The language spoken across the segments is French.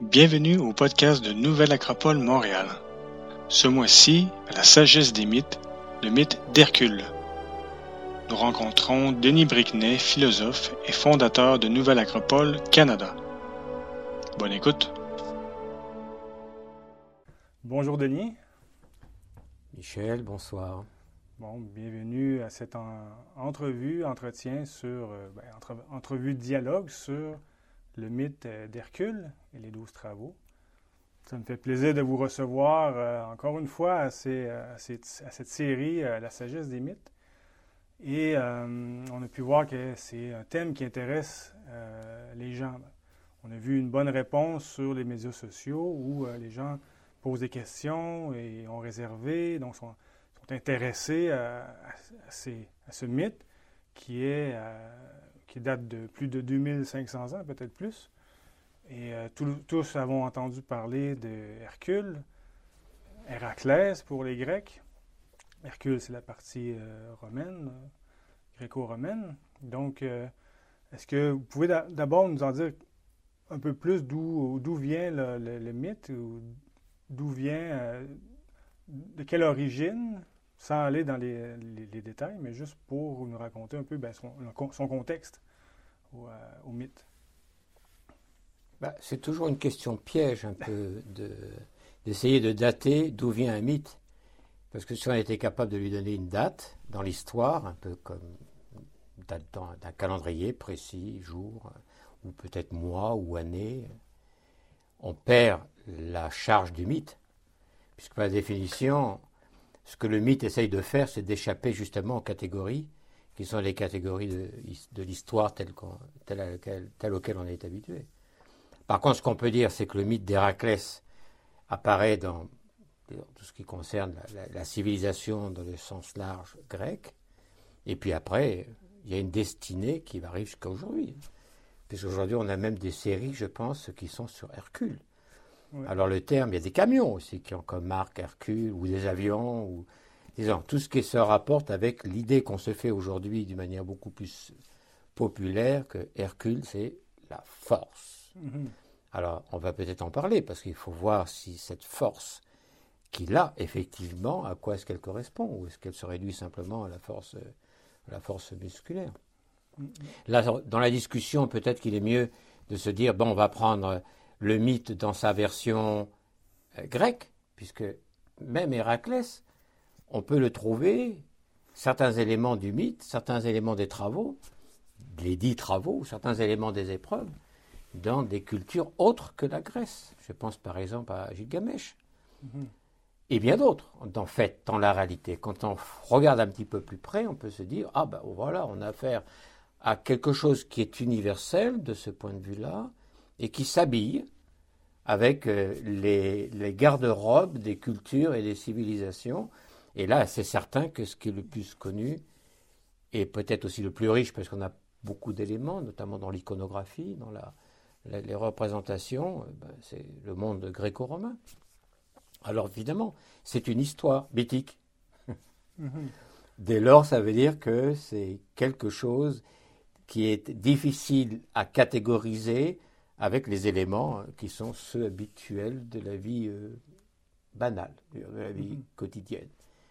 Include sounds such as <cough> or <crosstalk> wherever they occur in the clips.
Bienvenue au podcast de Nouvelle Acropole Montréal. Ce mois-ci, à la sagesse des mythes, le mythe d'Hercule. Nous rencontrons Denis Briquenet, philosophe et fondateur de Nouvelle Acropole Canada. Bonne écoute. Bonjour Denis. Michel, bonsoir. Bon, bienvenue à cette en- entrevue, entretien sur, euh, ben, entre- entrevue dialogue sur le mythe euh, d'Hercule et les douze travaux. Ça me fait plaisir de vous recevoir euh, encore une fois à, euh, cette série La sagesse des mythes. Et on a pu voir que c'est un thème qui intéresse les gens. On a vu une bonne réponse sur les médias sociaux où les gens posent des questions et ont réservé, donc sont, intéressés à, ce mythe qui est qui date de plus de 2500 ans, peut-être plus. Et euh, tous- avons entendu parler de Hercule, Héraclès pour les Grecs. Hercule, c'est la partie euh, romaine, euh, gréco-romaine. Donc, est-ce que vous pouvez d'a- d'abord nous en dire un peu plus d'où vient le, mythe, d'où vient, de quelle origine, sans aller dans les, détails, mais juste pour nous raconter un peu ben, son contexte? Au, euh. Bah, c'est toujours une question piège un peu de- d'essayer de dater d'où vient un mythe. Parce que si on était capable de lui donner une date dans l'histoire, un peu comme d'un calendrier précis, jour, ou peut-être mois ou année, on perd la charge du mythe. Puisque par définition, ce que le mythe essaye de faire, c'est d'échapper justement aux catégories qui sont les catégories de, de l'histoire telles, qu'on- telles, à laquelle- auxquelles on est habitué. Par contre, ce qu'on peut dire, c'est que le mythe d'Héraclès apparaît dans, dans tout ce qui concerne la, la- la civilisation dans le sens large grec. Et puis après, il y a une destinée qui va arriver jusqu'à aujourd'hui. Puisqu'aujourd'hui, on a même des séries, je pense, qui sont sur Hercule. Ouais. Alors le terme, il y a des camions aussi qui ont comme marque Hercule, ou des avions, ou disons, tout ce qui se rapporte avec l'idée qu'on se fait aujourd'hui d'une manière beaucoup plus populaire que Hercule, c'est la force. Mhm. Alors, on va peut-être en parler parce qu'il faut voir si cette force qu'il a, effectivement, à quoi est-ce qu'elle correspond ou est-ce qu'elle se réduit simplement à la force, à la force musculaire. Là, dans la discussion, peut-être qu'il est mieux de se dire bon, on va prendre le mythe dans sa version euh, grecque, puisque même Héraclès, on peut le trouver, certains éléments du mythe, certains éléments des travaux, les dix travaux, certains éléments des épreuves, dans des cultures autres que la Grèce. Je pense par exemple à Gilgamesh. Mhm. Et bien d'autres, en fait, dans la réalité. Quand on regarde un petit peu plus près, on peut se dire, ah ben voilà, on a affaire à quelque chose qui est universel de ce point de vue-là, et qui s'habille avec euh, les, les garde-robes des cultures et des civilisations. Et là, c'est certain que ce qui est le plus connu, et peut-être aussi le plus riche, parce qu'on a beaucoup d'éléments, notamment dans l'iconographie, dans la, la- les représentations, euh, ben, c'est le monde gréco-romain. Alors évidemment, c'est une histoire mythique. Mhm. Dès lors, ça veut dire que c'est quelque chose qui est difficile à catégoriser avec les éléments euh, qui sont ceux habituels de la vie euh, banale, de la vie Mhm. quotidienne.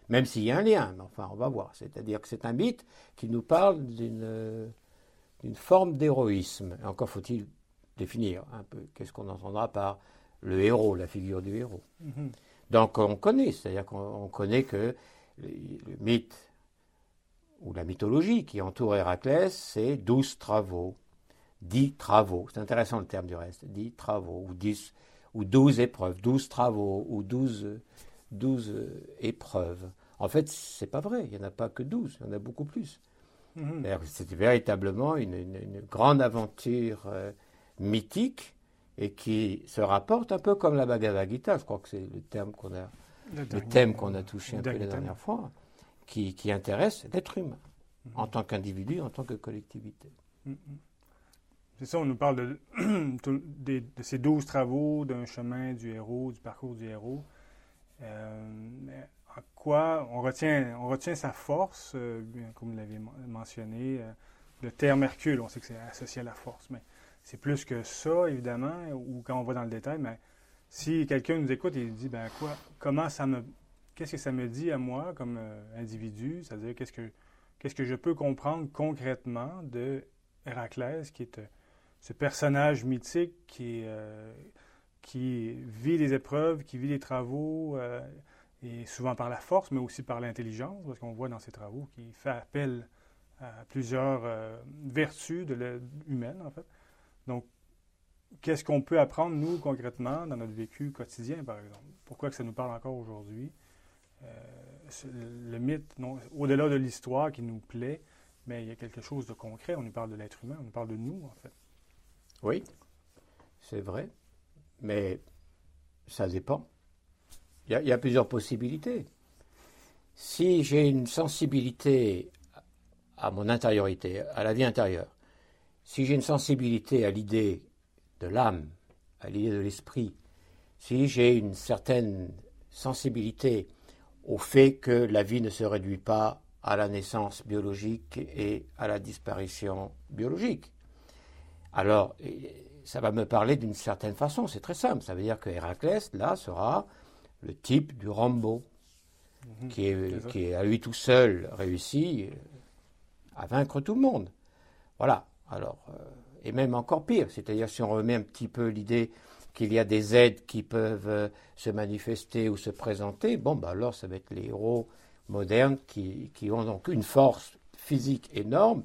Même s'il y a un lien, mais enfin, on va voir. C'est-à-dire que c'est un mythe qui nous parle d'une euh, forme d'héroïsme. Encore faut-il définir un peu qu'est-ce qu'on entendra par le héros, la figure du héros. Mhm. Donc on connaît, c'est-à-dire qu'on on connaît que le, le mythe ou la mythologie qui entoure Héraclès, c'est douze travaux, dix travaux. C'est intéressant le terme du reste, dix travaux ou dix ou douze épreuves, douze travaux ou douze douze euh, épreuves. En fait, c'est pas vrai. Il n'y en a pas que douze, il y en a beaucoup plus. Que C'était véritablement une, une- une grande aventure euh, mythique et qui se rapporte un peu comme la Bhagavad Gita. Je crois que c'est le terme qu'on a, Le thème qu'on a touché un peu la dernière fois, qui, qui intéresse l'être humain Mhm. en tant qu'individu, en tant que collectivité. Mhm. C'est ça, on nous parle de, <clears throat> ces douze travaux, d'un chemin du héros, du parcours du héros. Euh, mais quoi on retient, on retient sa force, euh, comme vous l'avez men- mentionné, euh, le terme Hercule, on sait que c'est associé à la force, mais c'est plus que ça, évidemment, ou quand on va dans le détail, mais si quelqu'un nous écoute et dit, ben quoi, comment ça me, qu'est-ce que ça me dit à moi comme euh, individu, c'est-à-dire qu'est-ce que, qu'est-ce que je peux comprendre concrètement de Héraclès, qui est ce personnage mythique qui, qui vit des épreuves, qui vit des travaux, et souvent par la force, mais aussi par l'intelligence, parce qu'on voit dans ses travaux qu'il fait appel à plusieurs vertus de en fait. Donc, qu'est-ce qu'on peut apprendre, nous, concrètement, dans notre vécu quotidien, par exemple? Pourquoi que ça nous parle encore aujourd'hui? Euh, le mythe, au-delà de l'histoire qui nous plaît, mais il y a quelque chose de concret. On nous parle de l'être humain, on nous parle de nous, en fait. Oui, c'est vrai, mais ça dépend. Il y, a, plusieurs possibilités. Si j'ai une sensibilité à mon intériorité, à la vie intérieure, si j'ai une sensibilité à l'idée de l'âme, à l'idée de l'esprit, si j'ai une certaine sensibilité au fait que la vie ne se réduit pas à la naissance biologique et à la disparition biologique. Alors, ça va me parler d'une certaine façon, c'est très simple. Ça veut dire que Héraclès, là, sera le type du Rambo, mhm. qui, est, qui est à lui tout seul réussi à vaincre tout le monde. Voilà. Alors, euh, et même encore pire, c'est-à-dire si on remet un petit peu l'idée qu'il y a des aides qui peuvent euh, se manifester ou se présenter, bon, bah alors ça va être les héros modernes qui, ont donc une force physique énorme,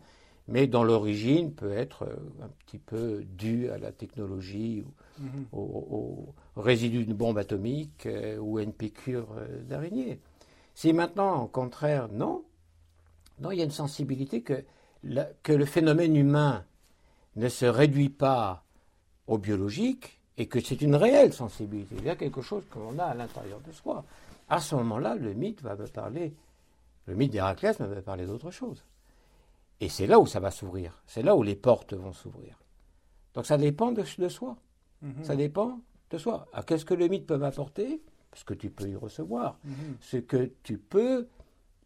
mais dont l'origine peut être euh, un petit peu due à la technologie ou mhm. au, résidu d'une bombe atomique euh, ou à une piqûre d'araignée. Si maintenant, au contraire, non, non, il y a une sensibilité que, que le phénomène humain ne se réduit pas au biologique, et que c'est une réelle sensibilité, il y a quelque chose que l'on a à l'intérieur de soi. À ce moment-là, le mythe va me parler, le mythe d'Héraclès va me parler d'autre chose. Et c'est là où ça va s'ouvrir, c'est là où les portes vont s'ouvrir. Donc ça dépend de, soi, mhm. ça dépend de soi. Qu'est-ce que le mythe peut m'apporter? Ce que tu peux y recevoir, mhm. ce que tu peux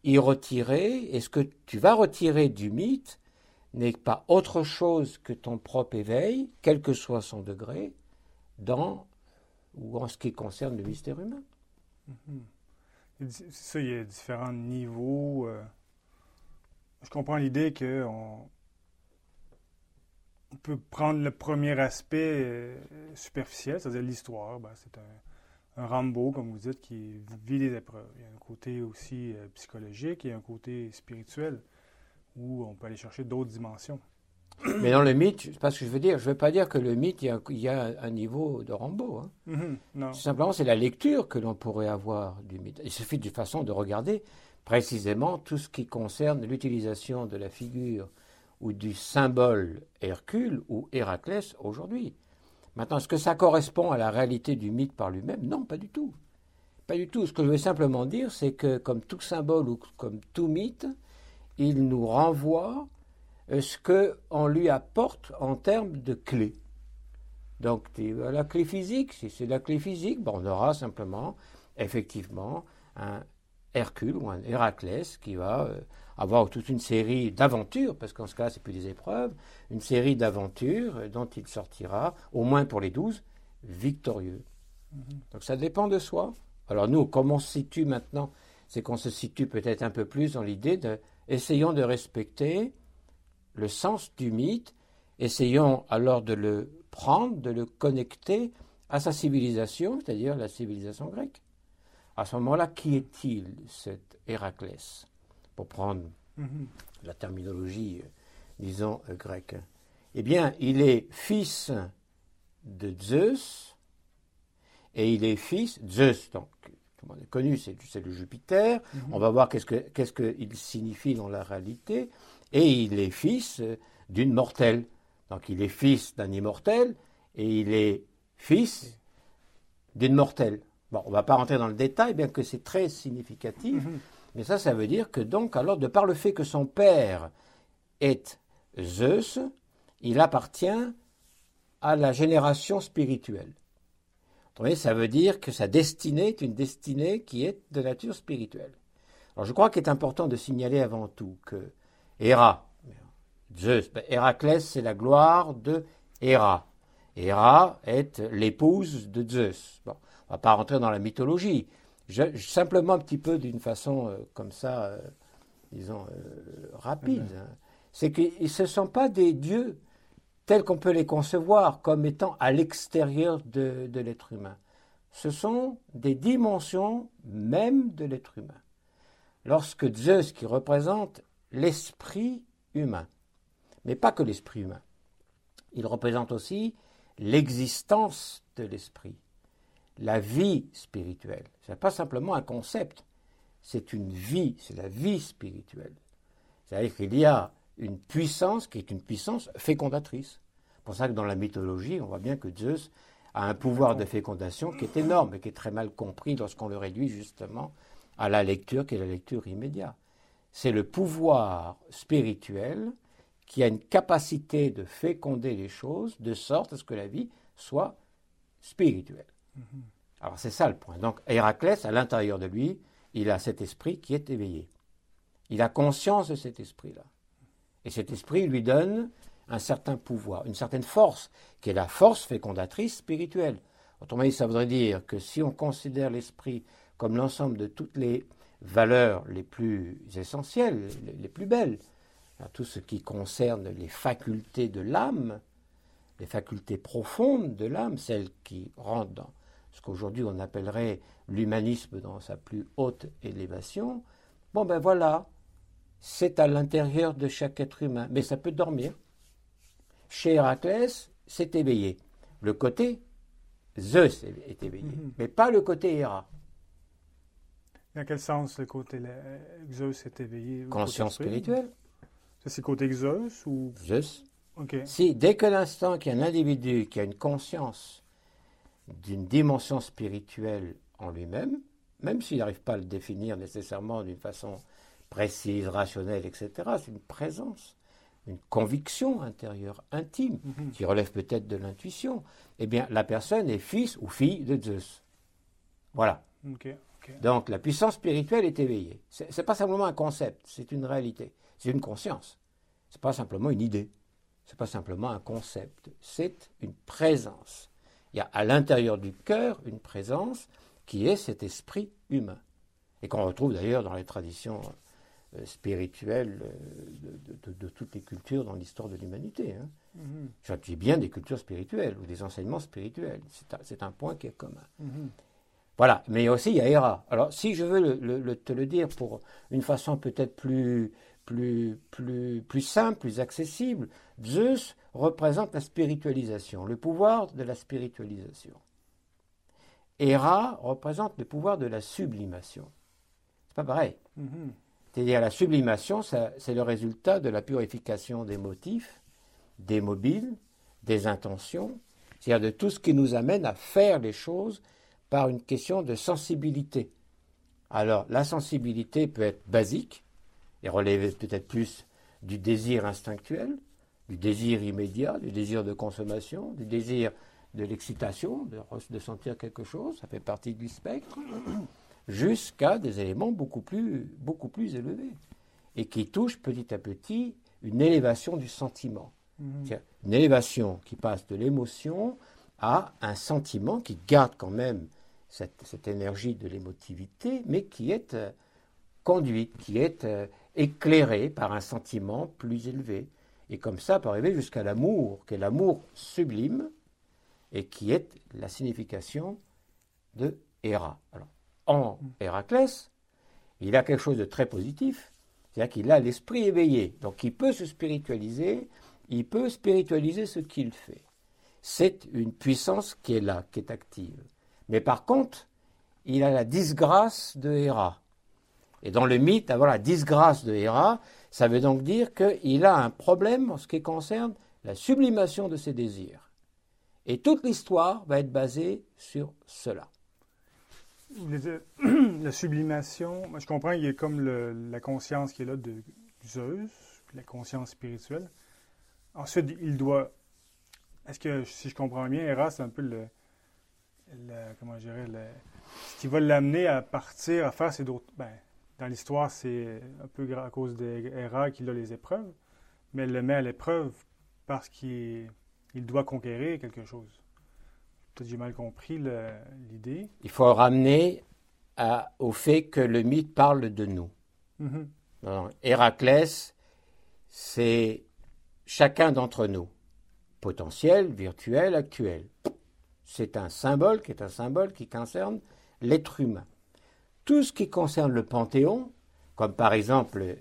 y retirer, et ce que tu vas retirer du mythe n'est pas autre chose que ton propre éveil, quel que soit son degré, dans ou en ce qui concerne le mystère humain. C'est ça, il y a différents niveaux. Euh. Je comprends l'idée qu'on on peut prendre le premier aspect euh, superficiel, c'est-à-dire l'histoire. Ben, c'est un, un, Rambo, comme vous dites, qui vit des épreuves. Il y a un côté aussi euh, psychologique et un côté spirituel où on peut aller chercher d'autres dimensions. <clears throat> Mais dans le mythe, c'est pas ce que je veux dire. Je ne veux pas dire que le mythe, il y a, un niveau de Rambo. Hein. Mhm, simplement, c'est la lecture que l'on pourrait avoir du mythe. Il suffit de façon de regarder précisément tout ce qui concerne l'utilisation de la figure ou du symbole Hercule ou Héraclès aujourd'hui. Maintenant, est-ce que ça correspond à la réalité du mythe par lui-même? Non, pas du tout. Pas du tout. Ce que je veux simplement dire, c'est que comme tout symbole ou comme tout mythe, il nous renvoie euh, ce qu'on lui apporte en termes de clés. Donc la clé physique, si c'est la clé physique, on aura simplement, effectivement, un Hercule ou un Héraclès qui va euh, avoir toute une série d'aventures, parce qu'en ce cas, c'est plus des épreuves, une série d'aventures dont il sortira, au moins pour les douze, victorieux. Mhm. Donc ça dépend de soi. Alors nous, comment on se situe maintenant C'est qu'on se situe peut-être un peu plus dans l'idée de, essayons de respecter le sens du mythe, essayons alors de le prendre, de le connecter à sa civilisation, c'est-à-dire la civilisation grecque. À ce moment-là, qui est-il, cet Héraclès Pour prendre la terminologie, euh, disons, euh, grecque? Eh bien, il est fils de Zeus, et il est fils, Zeus, donc tout le monde est connu, c'est le Jupiter. Mhm. On va voir qu'est-ce qu'il que signifie dans la réalité et il est fils d'une mortelle. Donc il est fils d'un immortel et il est fils d'une mortelle. Bon, on ne va pas rentrer dans le détail, bien que c'est très significatif, mhm. mais ça, ça veut dire que donc, alors, de par le fait que son père est Zeus, il appartient à la génération spirituelle. voyez, ça veut dire que sa destinée est une destinée qui est de nature spirituelle. Alors je crois qu'il est important de signaler avant tout que Héra. Zeus. Ben, Héraclès, c'est la gloire de Héra. Héra est l'épouse de Zeus. Bon, on va pas rentrer dans la mythologie. Je, simplement un petit peu d'une façon euh, comme ça, euh, disons, euh, rapide. Hein. C'est qu'ils ne sont pas des dieux tels qu'on peut les concevoir comme étant à l'extérieur de, de l'être humain. Ce sont des dimensions même de l'être humain. Lorsque Zeus, qui représente l'esprit humain, mais pas que l'esprit humain, il représente aussi l'existence de l'esprit, la vie spirituelle. Ce n'est pas simplement un concept, c'est une vie, c'est la vie spirituelle. C'est-à-dire qu'il y a une puissance qui est une puissance fécondatrice. C'est pour ça que dans la mythologie, on voit bien que Zeus a un pouvoir de fécondation qui est énorme et qui est très mal compris lorsqu'on le réduit justement à la lecture qui est la lecture immédiate. C'est le pouvoir spirituel qui a une capacité de féconder les choses de sorte à ce que la vie soit spirituelle. Alors c'est ça le point. Donc Héraclès, à l'intérieur de lui, il a cet esprit qui est éveillé. Il a conscience de cet esprit-là. Et cet esprit lui donne un certain pouvoir, une certaine force, qui est la force fécondatrice spirituelle. Autrement dit, ça voudrait dire que si on considère l'esprit comme l'ensemble de toutes les valeurs les plus essentielles, les plus belles, tout ce qui concerne les facultés de l'âme, les facultés profondes de l'âme, celles qui rentrent dans ce qu'aujourd'hui on appellerait l'humanisme dans sa plus haute élévation, bon ben voilà, c'est à l'intérieur de chaque être humain, mais ça peut dormir. Chez Héraclès, c'est éveillé. Le côté Zeus est éveillé, mhm. mais pas le côté Héra. Dans quel sens le côté Zeus est éveillé Conscience spirituelle. C'est côté Zeus ou? Zeus. Si dès que l'instant qu'il y a un individu qui a une conscience d'une dimension spirituelle en lui-même, même s'il n'arrive pas à le définir nécessairement d'une façon précise, rationnelle, etc., c'est une présence, une conviction intérieure, intime, mhm. qui relève peut-être de l'intuition, eh bien la personne est fils ou fille de Zeus. Voilà. Donc la puissance spirituelle est éveillée. Ce n'est pas simplement un concept, c'est une réalité. C'est une conscience. Ce n'est pas simplement une idée. Ce n'est pas simplement un concept. C'est une présence. Il y a à l'intérieur du cœur une présence qui est cet esprit humain. Et qu'on retrouve d'ailleurs dans les traditions euh, spirituelles euh, de, toutes les cultures dans l'histoire de l'humanité. Hein. Mm-hmm. Je dis bien des cultures spirituelles ou des enseignements spirituels. C'est un, point qui est commun. Mm-hmm. Voilà, mais aussi il y a Héra. Alors si je veux te le dire pour une façon peut-être plus, plus, plus, plus simple, plus accessible, Zeus représente la spiritualisation, le pouvoir de la spiritualisation. Héra représente le pouvoir de la sublimation. C'est pas pareil. Mm-hmm. C'est-à-dire la sublimation, c'est le résultat de la purification des motifs, des mobiles, des intentions, c'est-à-dire de tout ce qui nous amène à faire les choses par une question de sensibilité. Alors la sensibilité peut être basique, et relever peut-être plus du désir instinctuel, du désir immédiat, du désir de consommation, du désir de l'excitation, de, de, sentir quelque chose, ça fait partie du spectre, <clears throat> jusqu'à des éléments beaucoup plus, beaucoup plus élevés, et qui touchent petit à petit une élévation du sentiment. Mhm. Une élévation qui passe de l'émotion à un sentiment qui garde quand même cette, cette énergie de l'émotivité, mais qui est euh, conduite, qui est euh, éclairé par un sentiment plus élevé. Et comme ça peut arriver jusqu'à l'amour, qui est l'amour sublime, et qui est la signification de Héra. En Héraclès, il a quelque chose de très positif, c'est-à-dire qu'il a l'esprit éveillé, donc il peut se spiritualiser, il peut spiritualiser ce qu'il fait. C'est une puissance qui est là, qui est active. Mais par contre, il a la disgrâce de Héra. Et dans le mythe, avoir la disgrâce de Héra, ça veut donc dire qu'il a un problème en ce qui concerne la sublimation de ses désirs. Et toute l'histoire va être basée sur cela. <clears throat> La sublimation, je comprends, il y a comme la conscience qui est là de Zeus, la conscience spirituelle. Ensuite, il doit. Est-ce que, si je comprends bien, Héra, c'est un peu le. comment je dirais, ce qui va l'amener à partir, à faire ses. Ben, dans l'histoire, c'est un peu à cause des erreurs qu'il a les épreuves, mais elle le met à l'épreuve parce qu'il il doit conquérir quelque chose. Peut-être j'ai mal compris l'idée. Il faut ramener à, au fait que le mythe parle de nous. Mhm. Héraclès, c'est chacun d'entre nous, potentiel, virtuel, actuel. C'est un symbole qui est un symbole qui concerne l'être humain. Tout ce qui concerne le panthéon, comme par exemple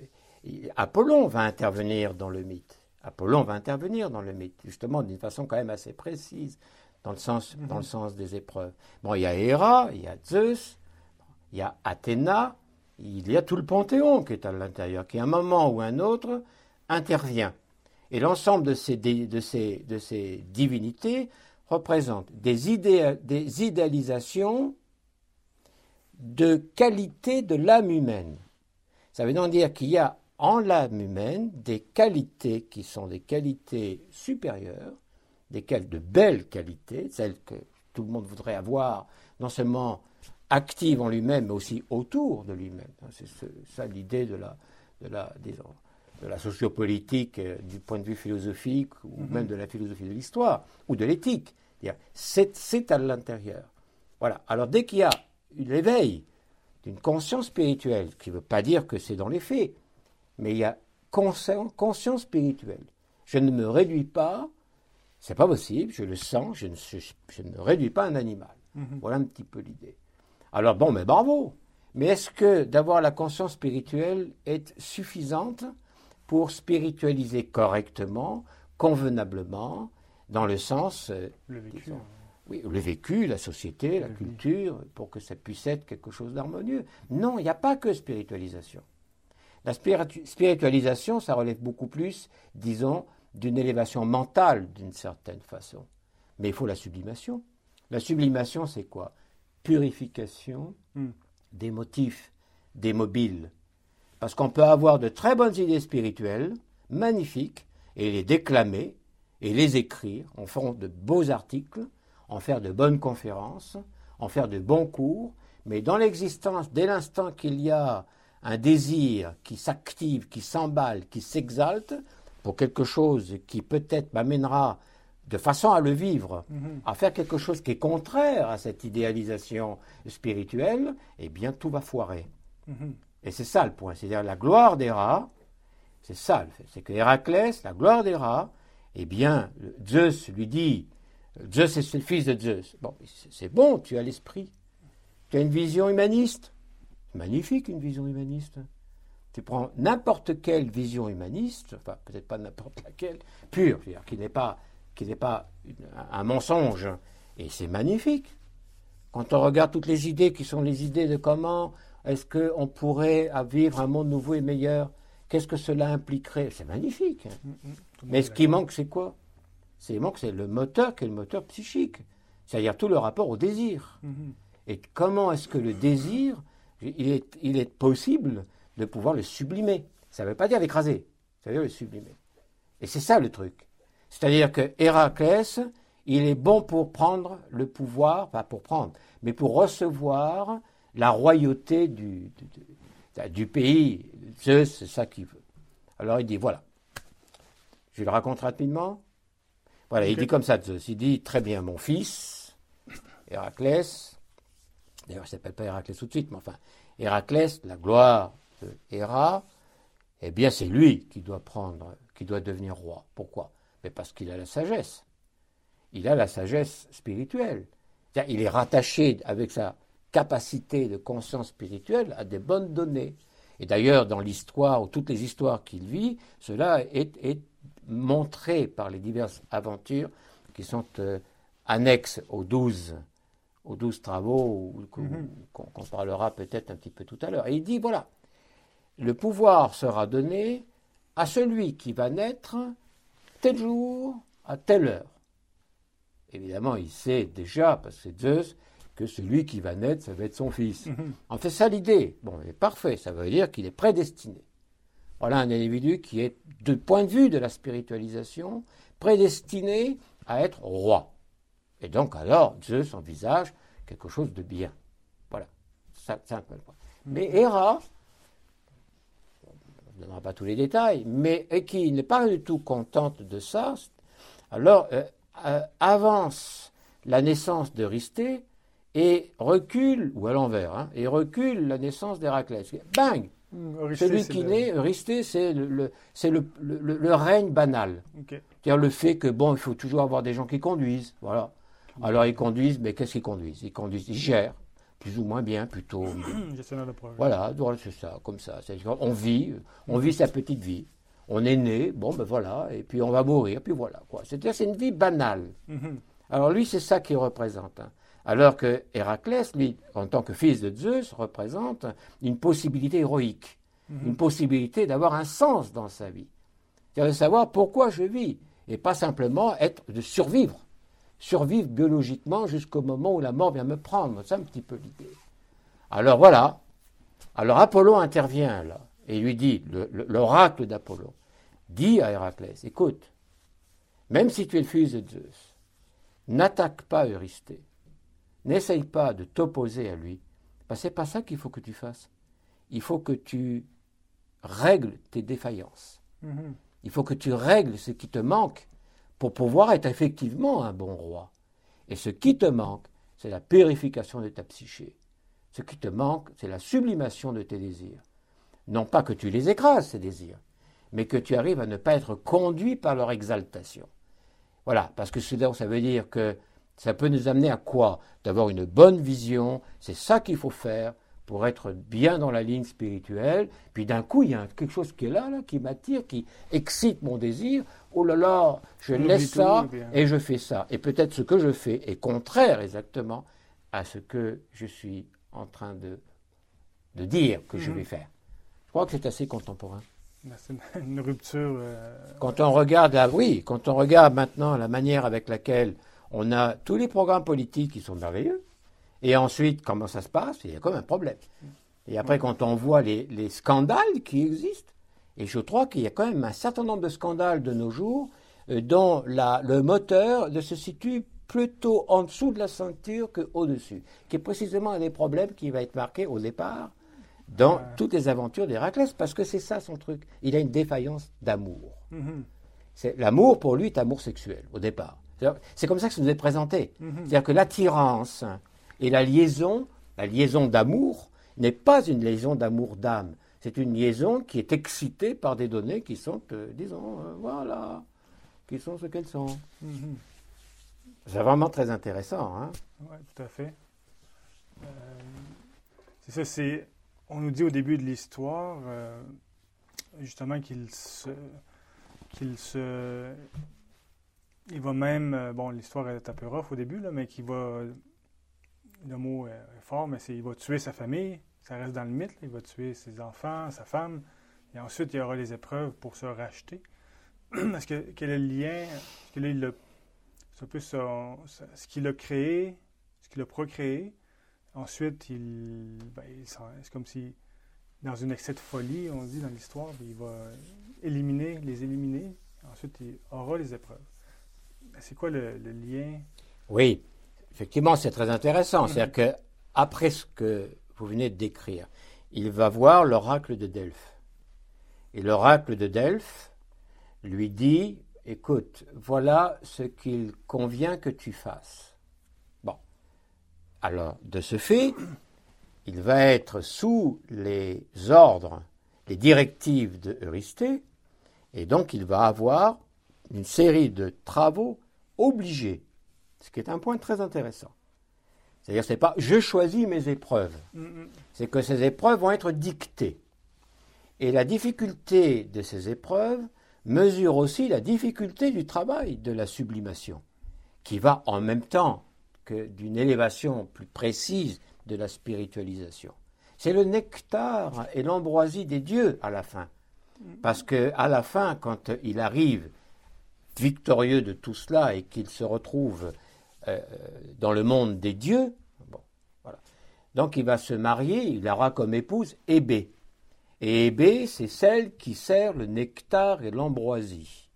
Apollon va intervenir dans le mythe. Apollon va intervenir dans le mythe, justement d'une façon quand même assez précise, dans le sens, dans le mhm. sens des épreuves. Bon, il y a Héra, il y a Zeus, il y a Athéna, il y a tout le panthéon qui est à l'intérieur, qui à un moment ou un autre intervient. Et l'ensemble de ces, de, ces, de ces divinités représente des idéalisations de qualité de l'âme humaine. Ça veut donc dire qu'il y a en l'âme humaine des qualités qui sont des qualités supérieures, desquelles de belles qualités, celles que tout le monde voudrait avoir, non seulement actives en lui-même, mais aussi autour de lui-même. C'est ça l'idée de la, de, la, de la sociopolitique euh, du point de vue philosophique, ou mhm. même de la philosophie de l'histoire, ou de l'éthique. C'est à l'intérieur. Voilà. Alors dès qu'il y a l'éveil d'une conscience spirituelle, qui ne veut pas dire que c'est dans les faits, mais il y a conscience spirituelle. Je ne me réduis pas, c'est pas possible, je le sens, je ne, je, ne réduis pas un animal. Mhm. Voilà un petit peu l'idée. Alors bon, mais bravo. Mais est-ce que d'avoir la conscience spirituelle est suffisante pour spiritualiser correctement, convenablement, dans le sens... Euh, le vécu. Oui, le vécu, la société, la culture, pour que ça puisse être quelque chose d'harmonieux. Non, il n'y a pas que spiritualisation. La spiritualisation, ça relève beaucoup plus, disons, d'une élévation mentale d'une certaine façon. Mais il faut la sublimation. La sublimation, c'est quoi? Purification hmm. des motifs, des mobiles. Parce qu'on peut avoir de très bonnes idées spirituelles, magnifiques, et les déclamer, et les écrire, en faire de beaux articles, en faire de bonnes conférences, en faire de bons cours, mais dans l'existence, dès l'instant qu'il y a un désir qui s'active, qui s'emballe, qui s'exalte pour quelque chose qui peut-être m'amènera de façon à le vivre, mhm. à faire quelque chose qui est contraire à cette idéalisation spirituelle, eh bien tout va foirer. Mhm. Et c'est ça le point, c'est-à-dire la gloire des rats, c'est ça le fait, c'est que Héraclès, la gloire des rats, eh bien Zeus lui dit, Zeus est le fils de Zeus. Bon, c'est bon, tu as l'esprit, tu as une vision humaniste, magnifique une vision humaniste. Tu prends n'importe quelle vision humaniste, enfin peut-être pas n'importe laquelle, pure, qui n'est pas, qui n'est pas un mensonge, et c'est magnifique. Quand on regarde toutes les idées qui sont les idées de comment est-ce qu'on pourrait vivre un monde nouveau et meilleur, qu'est-ce que cela impliquerait, c'est magnifique. Mm, mm, Mais ce qui manque, c'est quoi? C'est le moteur qui est le moteur psychique, c'est-à-dire tout le rapport au désir. Mm-hmm. Et comment est-ce que le désir il est, possible de pouvoir le sublimer? Ça ne veut pas dire l'écraser, ça veut dire le sublimer. Et c'est ça le truc. C'est-à-dire que Héraclès, il est bon pour prendre le pouvoir, pas pour prendre, mais pour recevoir la royauté du, du, pays. c'est ça qu'il veut. Alors il dit voilà. Je le raconte rapidement. Voilà, il dit comme ça Zeus. Il dit très bien, mon fils, Héraclès, D'ailleurs, il ne s'appelle pas Héraclès tout de suite, mais enfin, Héraclès, la gloire de Héra, eh bien, c'est lui qui doit prendre, qui doit devenir roi. Pourquoi? Mais parce qu'il a la sagesse. Il a la sagesse spirituelle. Il est rattaché avec sa capacité de conscience spirituelle à des bonnes données. Et d'ailleurs, dans l'histoire, ou toutes les histoires qu'il vit, cela est, montré par les diverses aventures qui sont euh, annexes aux douze aux douze travaux mhm. qu'on parlera peut-être un petit peu tout à l'heure. Et il dit, voilà, le pouvoir sera donné à celui qui va naître tel jour, à telle heure. Évidemment, il sait déjà, parce que c'est Zeus, que celui qui va naître, ça va être son fils. Mhm. En fait, ça l'idée. Bon, mais parfait, ça veut dire qu'il est prédestiné. Voilà un individu qui est, du point de vue de la spiritualisation, prédestiné à être roi. Et donc alors, Zeus envisage quelque chose de bien. Voilà. Ça, c'est un peu le point. Mais Héra, on ne donnera pas tous les détails, mais qui n'est pas du tout contente de ça, alors euh, euh, avance la naissance d'Eurysthée et recule, ou à l'envers, hein, et recule la naissance d'Héraclès. Bang Celui qui naît, Eurysthée, c'est le, règne banal. C'est-à-dire le fait que, bon, il faut toujours avoir des gens qui conduisent. Voilà. Alors ils conduisent, mais qu'est-ce qu'ils conduisent? Ils conduisent, ils gèrent, plus ou moins bien, plutôt. <clears throat> Voilà, voilà, c'est ça, comme ça. C'est- On vit, on vit sa petite vie. On est né, bon, ben voilà, et puis on va mourir, puis voilà. quoi. C'est-à-dire c'est une vie banale. Mhm. Alors lui, c'est ça qu'il représente. hein. Alors que Héraclès, lui, en tant que fils de Zeus, représente une possibilité héroïque, Mhm. une possibilité d'avoir un sens dans sa vie. C'est-à-dire de savoir pourquoi je vis, et pas simplement être de survivre. Survivre biologiquement jusqu'au moment où la mort vient me prendre. C'est un petit peu l'idée. Alors voilà. Alors Apollon intervient là, et lui dit, le- le- l'oracle d'Apollon, dit à Héraclès, écoute, même si tu es le fils de Zeus, n'attaque pas Eurysthée. N'essaye pas de t'opposer à lui. Parce que c'est pas ça qu'il faut que tu fasses. Il faut que tu règles tes défaillances. Mhm. Il faut que tu règles ce qui te manque pour pouvoir être effectivement un bon roi. Et ce qui te manque, c'est la purification de ta psyché. Ce qui te manque, c'est la sublimation de tes désirs. Non pas que tu les écrases, ces désirs, mais que tu arrives à ne pas être conduit par leur exaltation. Voilà, parce que ce- ça veut dire que ça peut nous amener à quoi? D'avoir une bonne vision, c'est ça qu'il faut faire pour être bien dans la ligne spirituelle. Puis d'un coup, il y a quelque chose qui est là, là qui m'attire, qui excite mon désir. Oh là là, je On laisse ça hein. et je fais ça. Et peut-être ce que je fais est contraire exactement à ce que je suis en train de, de dire que je Mhm. vais faire. Je crois que c'est assez contemporain. Ben, C'est une, rupture. euh, Quand on regarde, la- oui, quand on regarde maintenant la manière avec laquelle on a tous les programmes politiques qui sont merveilleux, et ensuite comment ça se passe, il y a comme un problème. Et après, quand on voit les, les scandales qui existent, et je crois qu'il y a quand même un certain nombre de scandales de nos jours euh, dont la- le moteur se situe plutôt en dessous de la ceinture qu'au-dessus, qui est précisément un des problèmes qui va être marqué au départ dans Ouais. toutes les aventures d'Héraclès, parce que c'est ça son truc. Il a une défaillance d'amour. mhm. L'amour, pour lui, est amour sexuel, au départ. C'est comme ça que ça nous est présenté. Mhm. C'est-à-dire que l'attirance et la liaison, la liaison d'amour, n'est pas une liaison d'amour d'âme. C'est une liaison qui est excitée par des données qui sont, euh, disons, euh, voilà, qui sont ce qu'elles sont. Mhm. C'est vraiment très intéressant. Hein Oui, tout à fait. Euh, c'est ça, c'est. On nous dit au début de l'histoire, justement, qu'il se. qu'il se. Il va même. euh, Bon, l'histoire est un peu rough au début, là, mais qu'il va. Le mot est fort, mais c'est il va tuer sa famille. Ça reste dans le mythe. il va tuer ses enfants, sa femme. Et ensuite, il y aura les épreuves pour se racheter. <clears throat> Est-ce que quel est le lien Est-ce que là, c'est un peu son- ce qu'il a créé, ce qu'il a procréé. Ensuite, il, ben, c'est comme si, dans un excès de folie, on dit dans l'histoire, ben, il va éliminer, les éliminer. Ensuite, il aura les épreuves. C'est quoi le, le lien? Oui, effectivement, c'est très intéressant. Mhm. C'est-à-dire que après ce que vous venez de décrire, il va voir l'oracle de Delphes. Et l'oracle de Delphes lui dit Écoute, voilà ce qu'il convient que tu fasses. Bon. Alors, de ce fait, il va être sous les ordres, les directives de Eurysthée, et donc il va avoir une série de travaux obligés ce qui est un point très intéressant. C'est-à-dire, c'est pas je choisis mes épreuves, Mhm. c'est que ces épreuves vont être dictées. Et la difficulté de ces épreuves mesure aussi la difficulté du travail de la sublimation, qui va en même temps que d'une élévation plus précise de la spiritualisation. C'est le nectar et l'ambroisie des dieux à la fin. Parce que à la fin, quand il arrive victorieux de tout cela et qu'il se retrouve euh, dans le monde des dieux, bon, voilà. donc il va se marier, il aura comme épouse Hébé. Et Hébé, c'est celle qui sert le nectar et l'ambroisie,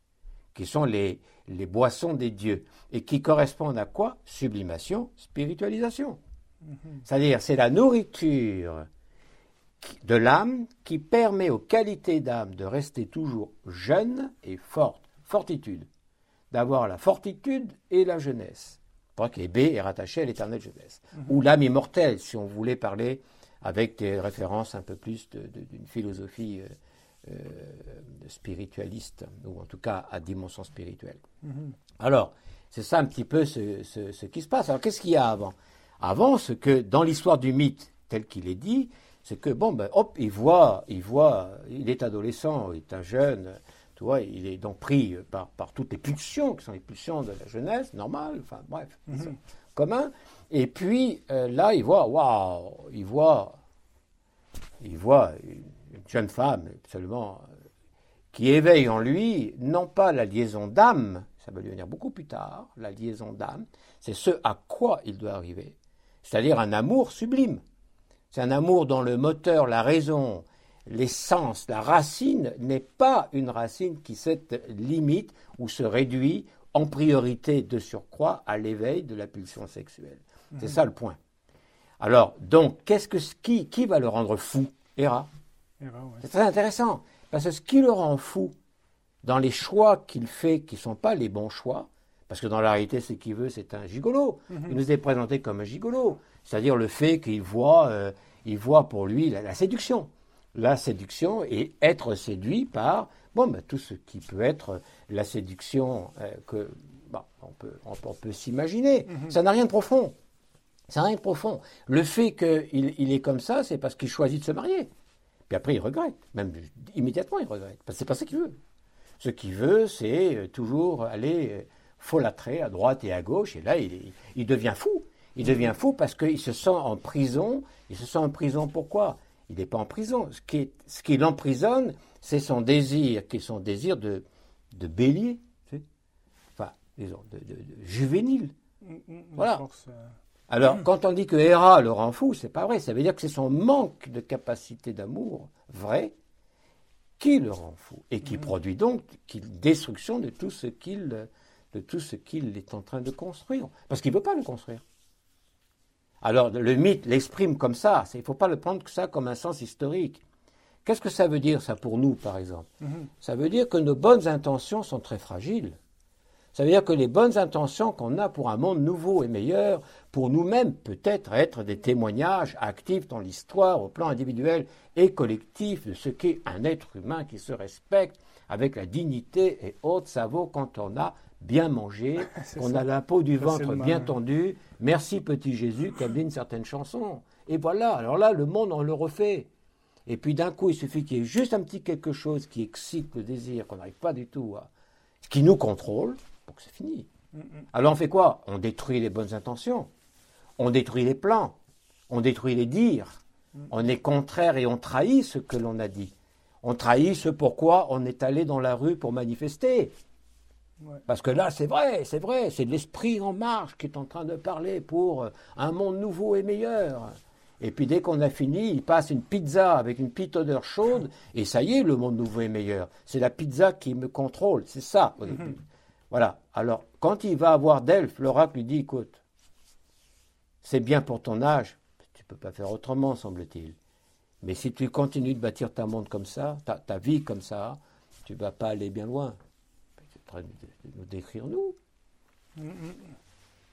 qui sont les, les boissons des dieux, et qui correspondent à quoi? Sublimation, spiritualisation. C'est-à-dire, c'est la nourriture de l'âme qui permet aux qualités d'âme de rester toujours jeunes et fortes. Fortitude. d'avoir la fortitude et la jeunesse. Que B est rattaché à l'éternelle jeunesse. Ou l'âme immortelle, si on voulait parler avec des références un peu plus d'une philosophie euh, spiritualiste, ou en tout cas à dimension spirituelle. Mhm. Alors, c'est ça un petit peu ce, qui se passe. Alors, qu'est-ce qu'il y a avant? Avant, ce que dans l'histoire du mythe, tel qu'il est dit, c'est que, bon, ben, hop, il voit, il voit, il est adolescent, il est un jeune, tu vois, il est donc pris par, par toutes les pulsions, qui sont les pulsions de la jeunesse, normale, enfin, bref, mm commun. Et puis, euh, là, il voit, waouh, il voit, il voit une jeune femme, absolument, euh, qui éveille en lui, non pas la liaison d'âme, ça va lui venir beaucoup plus tard, la liaison d'âme, c'est ce à quoi il doit arriver, c'est-à-dire un amour sublime. C'est un amour dont le moteur, la raison, l'essence, la racine n'est pas une racine qui se limite ou se réduit en priorité de surcroît à l'éveil de la pulsion sexuelle. C'est mhm. ça le point. Alors, donc, qu'est-ce que qui, qui va le rendre fou Héra. C'est très intéressant, parce que ce qui le rend fou dans les choix qu'il fait, qui ne sont pas les bons choix, parce que dans la réalité, ce qu'il veut, c'est un gigolo. Mhm. Il nous est présenté comme un gigolo. C'est-à-dire le fait qu'il voit, euh, il voit pour lui la, séduction. La séduction et être séduit par bon, ben, tout ce qui peut être la séduction euh, que on peut, on, peut s'imaginer. Mhm. Ça n'a rien de profond. Ça n'a rien de profond. Le fait qu'il il est comme ça, c'est parce qu'il choisit de se marier. Puis après, il regrette. Même immédiatement, il regrette. Parce que c'est pas ça qu'il veut. Ce qu'il veut, c'est euh, toujours aller folâtrer à droite et à gauche. Et là, il, il devient fou. Il devient fou parce qu'il se sent en prison. Il se sent en prison pourquoi? Il n'est pas en prison. Ce qui, ce qui l'emprisonne, c'est son désir, qui est son désir de, de bélier, enfin, disons, de, juvénile. Mm, mm, mm, voilà. Euh, Alors, <clears throat> quand on dit que Héra le rend fou, c'est pas vrai. Ça veut dire que c'est son manque de capacité d'amour vrai qui le rend fou et qui produit donc qu'il destruction de tout ce qu'il de tout ce qu'il est en train de construire, parce qu'il ne veut pas le construire. Alors le mythe l'exprime comme ça, il ne faut pas le prendre que ça comme un sens historique. Qu'est-ce que ça veut dire ça pour nous, par exemple? Mhm. Ça veut dire que nos bonnes intentions sont très fragiles. Ça veut dire que les bonnes intentions qu'on a pour un monde nouveau et meilleur, pour nous-mêmes peut-être être des témoignages actifs dans l'histoire au plan individuel et collectif de ce qu'est un être humain qui se respecte avec la dignité et haute, ça vaut quand on a bien mangé, <laughs> qu'on a la peau du ventre bien tendue. Merci petit Jésus, comme dit une certaine chanson. Et voilà, alors là, le monde, on le refait. Et puis d'un coup, il suffit qu'il y ait juste un petit quelque chose qui excite le désir, qu'on n'arrive pas du tout à. qui nous contrôle, pour que c'est fini. Mm. Alors on fait quoi? On détruit les bonnes intentions, on détruit les plans, on détruit les dires, mm. on est contraire et on trahit ce que l'on a dit. On trahit ce pourquoi on est allé dans la rue pour manifester. Parce que là, c'est vrai, c'est vrai, c'est l'esprit en marche qui est en train de parler pour euh, un monde nouveau et meilleur. Et puis dès qu'on a fini, il passe une pizza avec une petite odeur chaude, et ça y est, le monde nouveau et meilleur. C'est la pizza qui me contrôle, c'est ça. <laughs> Voilà. Alors, quand il va avoir Delphes, l'oracle lui dit, écoute, c'est bien pour ton âge, tu ne peux pas faire autrement, semble-t-il. Mais si tu continues de bâtir ta monde comme ça, ta, ta vie comme ça, tu ne vas pas aller bien loin train de nous décrire nous.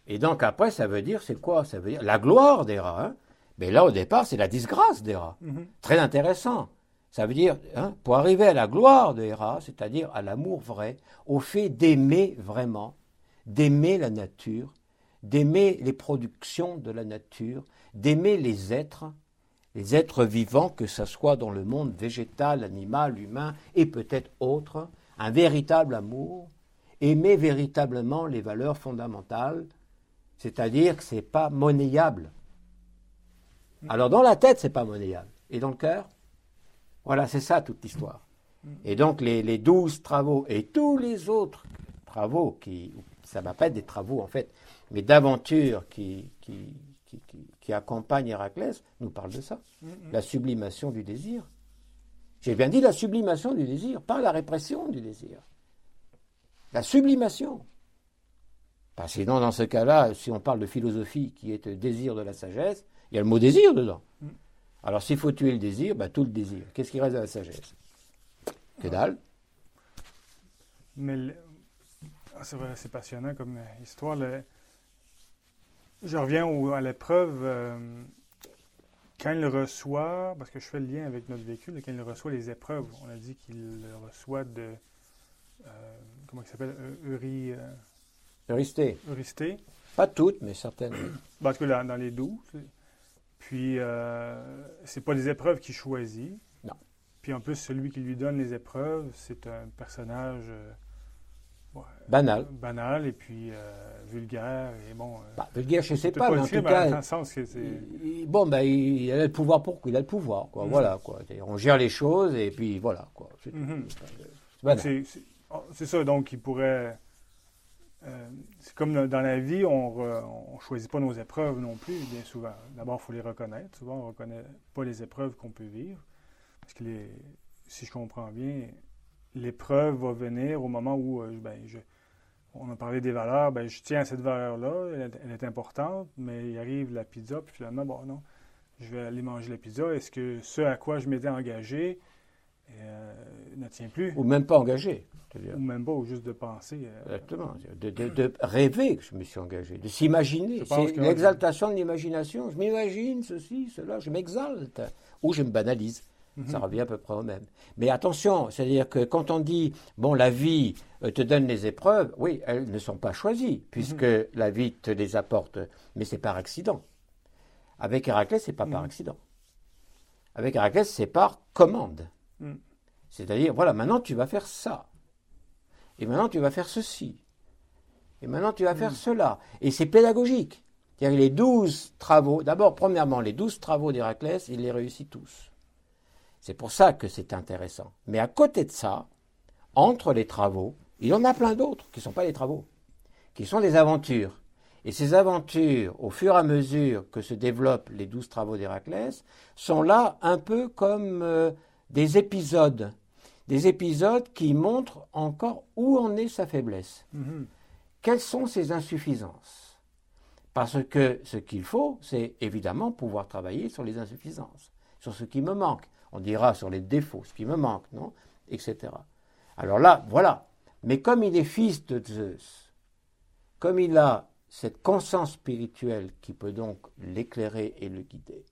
Et donc après, ça veut dire, c'est quoi? Ça veut dire la gloire des rats. Hein. Mais là, au départ, c'est la disgrâce des rats. Mhm. Très intéressant. Ça veut dire, hein, pour arriver à la gloire des rats, c'est-à-dire à, l'amour vrai, au fait d'aimer vraiment, d'aimer la nature, d'aimer les productions de la nature, d'aimer les êtres, les êtres vivants, que ce soit dans le monde végétal, animal, humain et peut-être autre, un véritable amour, aimer véritablement les valeurs fondamentales, c'est-à-dire que ce n'est pas monnayable. Alors dans la tête, c'est pas monnayable. Et dans le cœur Voilà, c'est ça toute l'histoire. Et donc les, douze travaux et tous les autres travaux, qui, ça ne va pas être des travaux en fait, mais d'aventures qui, qui, qui, qui, accompagnent Héraclès, nous parlent de ça. La sublimation du désir. J'ai bien dit la sublimation du désir, pas la répression du désir. La sublimation. Parce que sinon, dans ce cas-là, si on parle de philosophie qui est le désir de la sagesse, il y a le mot désir dedans. Mm. Alors s'il faut tuer le désir, bah, tout le désir. Qu'est-ce qui reste de la sagesse? Que dalle. Mais Ah, c'est vrai, c'est passionnant comme histoire. Je reviens à l'épreuve. Quand il reçoit, parce que je fais le lien avec notre véhicule, quand il reçoit les épreuves, on a dit qu'il reçoit de. comment il s'appelle Uri, Euristé. Euristé. Pas toutes, mais certaines. <clears throat> Parce que dans les douze. Puis, euh, c'est pas des épreuves qu'il choisit. Non. Puis, en plus, celui qui lui donne les épreuves, c'est un personnage. Euh, banal. Banal et puis euh, vulgaire. Et bon, euh, bah, vulgaire, je ne sais pas, mais en tout cas. Sens que il, bon, ben, il, a le pouvoir pour Il a le pouvoir, quoi. Mhm. Voilà, quoi. On gère les choses et puis voilà, quoi. C'est oh, ça, donc, il pourrait euh, c'est comme dans la vie, on ne choisit pas nos épreuves non plus, bien souvent. D'abord, il faut les reconnaître. Souvent, on ne reconnaît pas les épreuves qu'on peut vivre. Parce que, les, si je comprends bien, l'épreuve va venir au moment où, euh, ben, je, on a parlé des valeurs, ben, je tiens à cette valeur-là, elle, est importante, mais il arrive la pizza, puis finalement, bon, non, je vais aller manger la pizza. Est-ce que ce à quoi je m'étais engagé euh, ne tient plus? Ou même pas engagé. Ou même pas, ou juste de penser. Euh, Exactement. De, rêver que je me suis engagé, de s'imaginer. C'est l'exaltation de l'imagination. Je m'imagine ceci, cela, je m'exalte. Ou je me banalise. Mhm. Ça revient à peu près au même. Mais attention, c'est-à-dire que quand on dit, bon, la vie euh, te donne les épreuves, oui, elles ne sont pas choisies, puisque mhm. la vie te les apporte, mais c'est par accident. Avec Héraclès, c'est pas par mhm. accident. Avec Héraclès, c'est par commande. C'est-à-dire, voilà, maintenant tu vas faire ça. Et maintenant, tu vas faire ceci. Et maintenant, tu vas faire cela. Et c'est pédagogique. C'est-à-dire les douze travaux, d'abord, premièrement, les douze travaux d'Héraclès, il les réussit tous. C'est pour ça que c'est intéressant. Mais à côté de ça, entre les travaux, il y en a plein d'autres qui ne sont pas les travaux, qui sont des aventures. Et ces aventures, au fur et à mesure que se développent les douze travaux d'Héraclès, sont là un peu comme euh, des épisodes des épisodes qui montrent encore où en est sa faiblesse. Mhm. Quelles sont ses insuffisances? Parce que ce qu'il faut, c'est évidemment pouvoir travailler sur les insuffisances, sur ce qui me manque. On dira sur les défauts, ce qui me manque, non Etc. Alors là, voilà. Mais comme il est fils de Zeus, comme il a cette conscience spirituelle qui peut donc l'éclairer et le guider,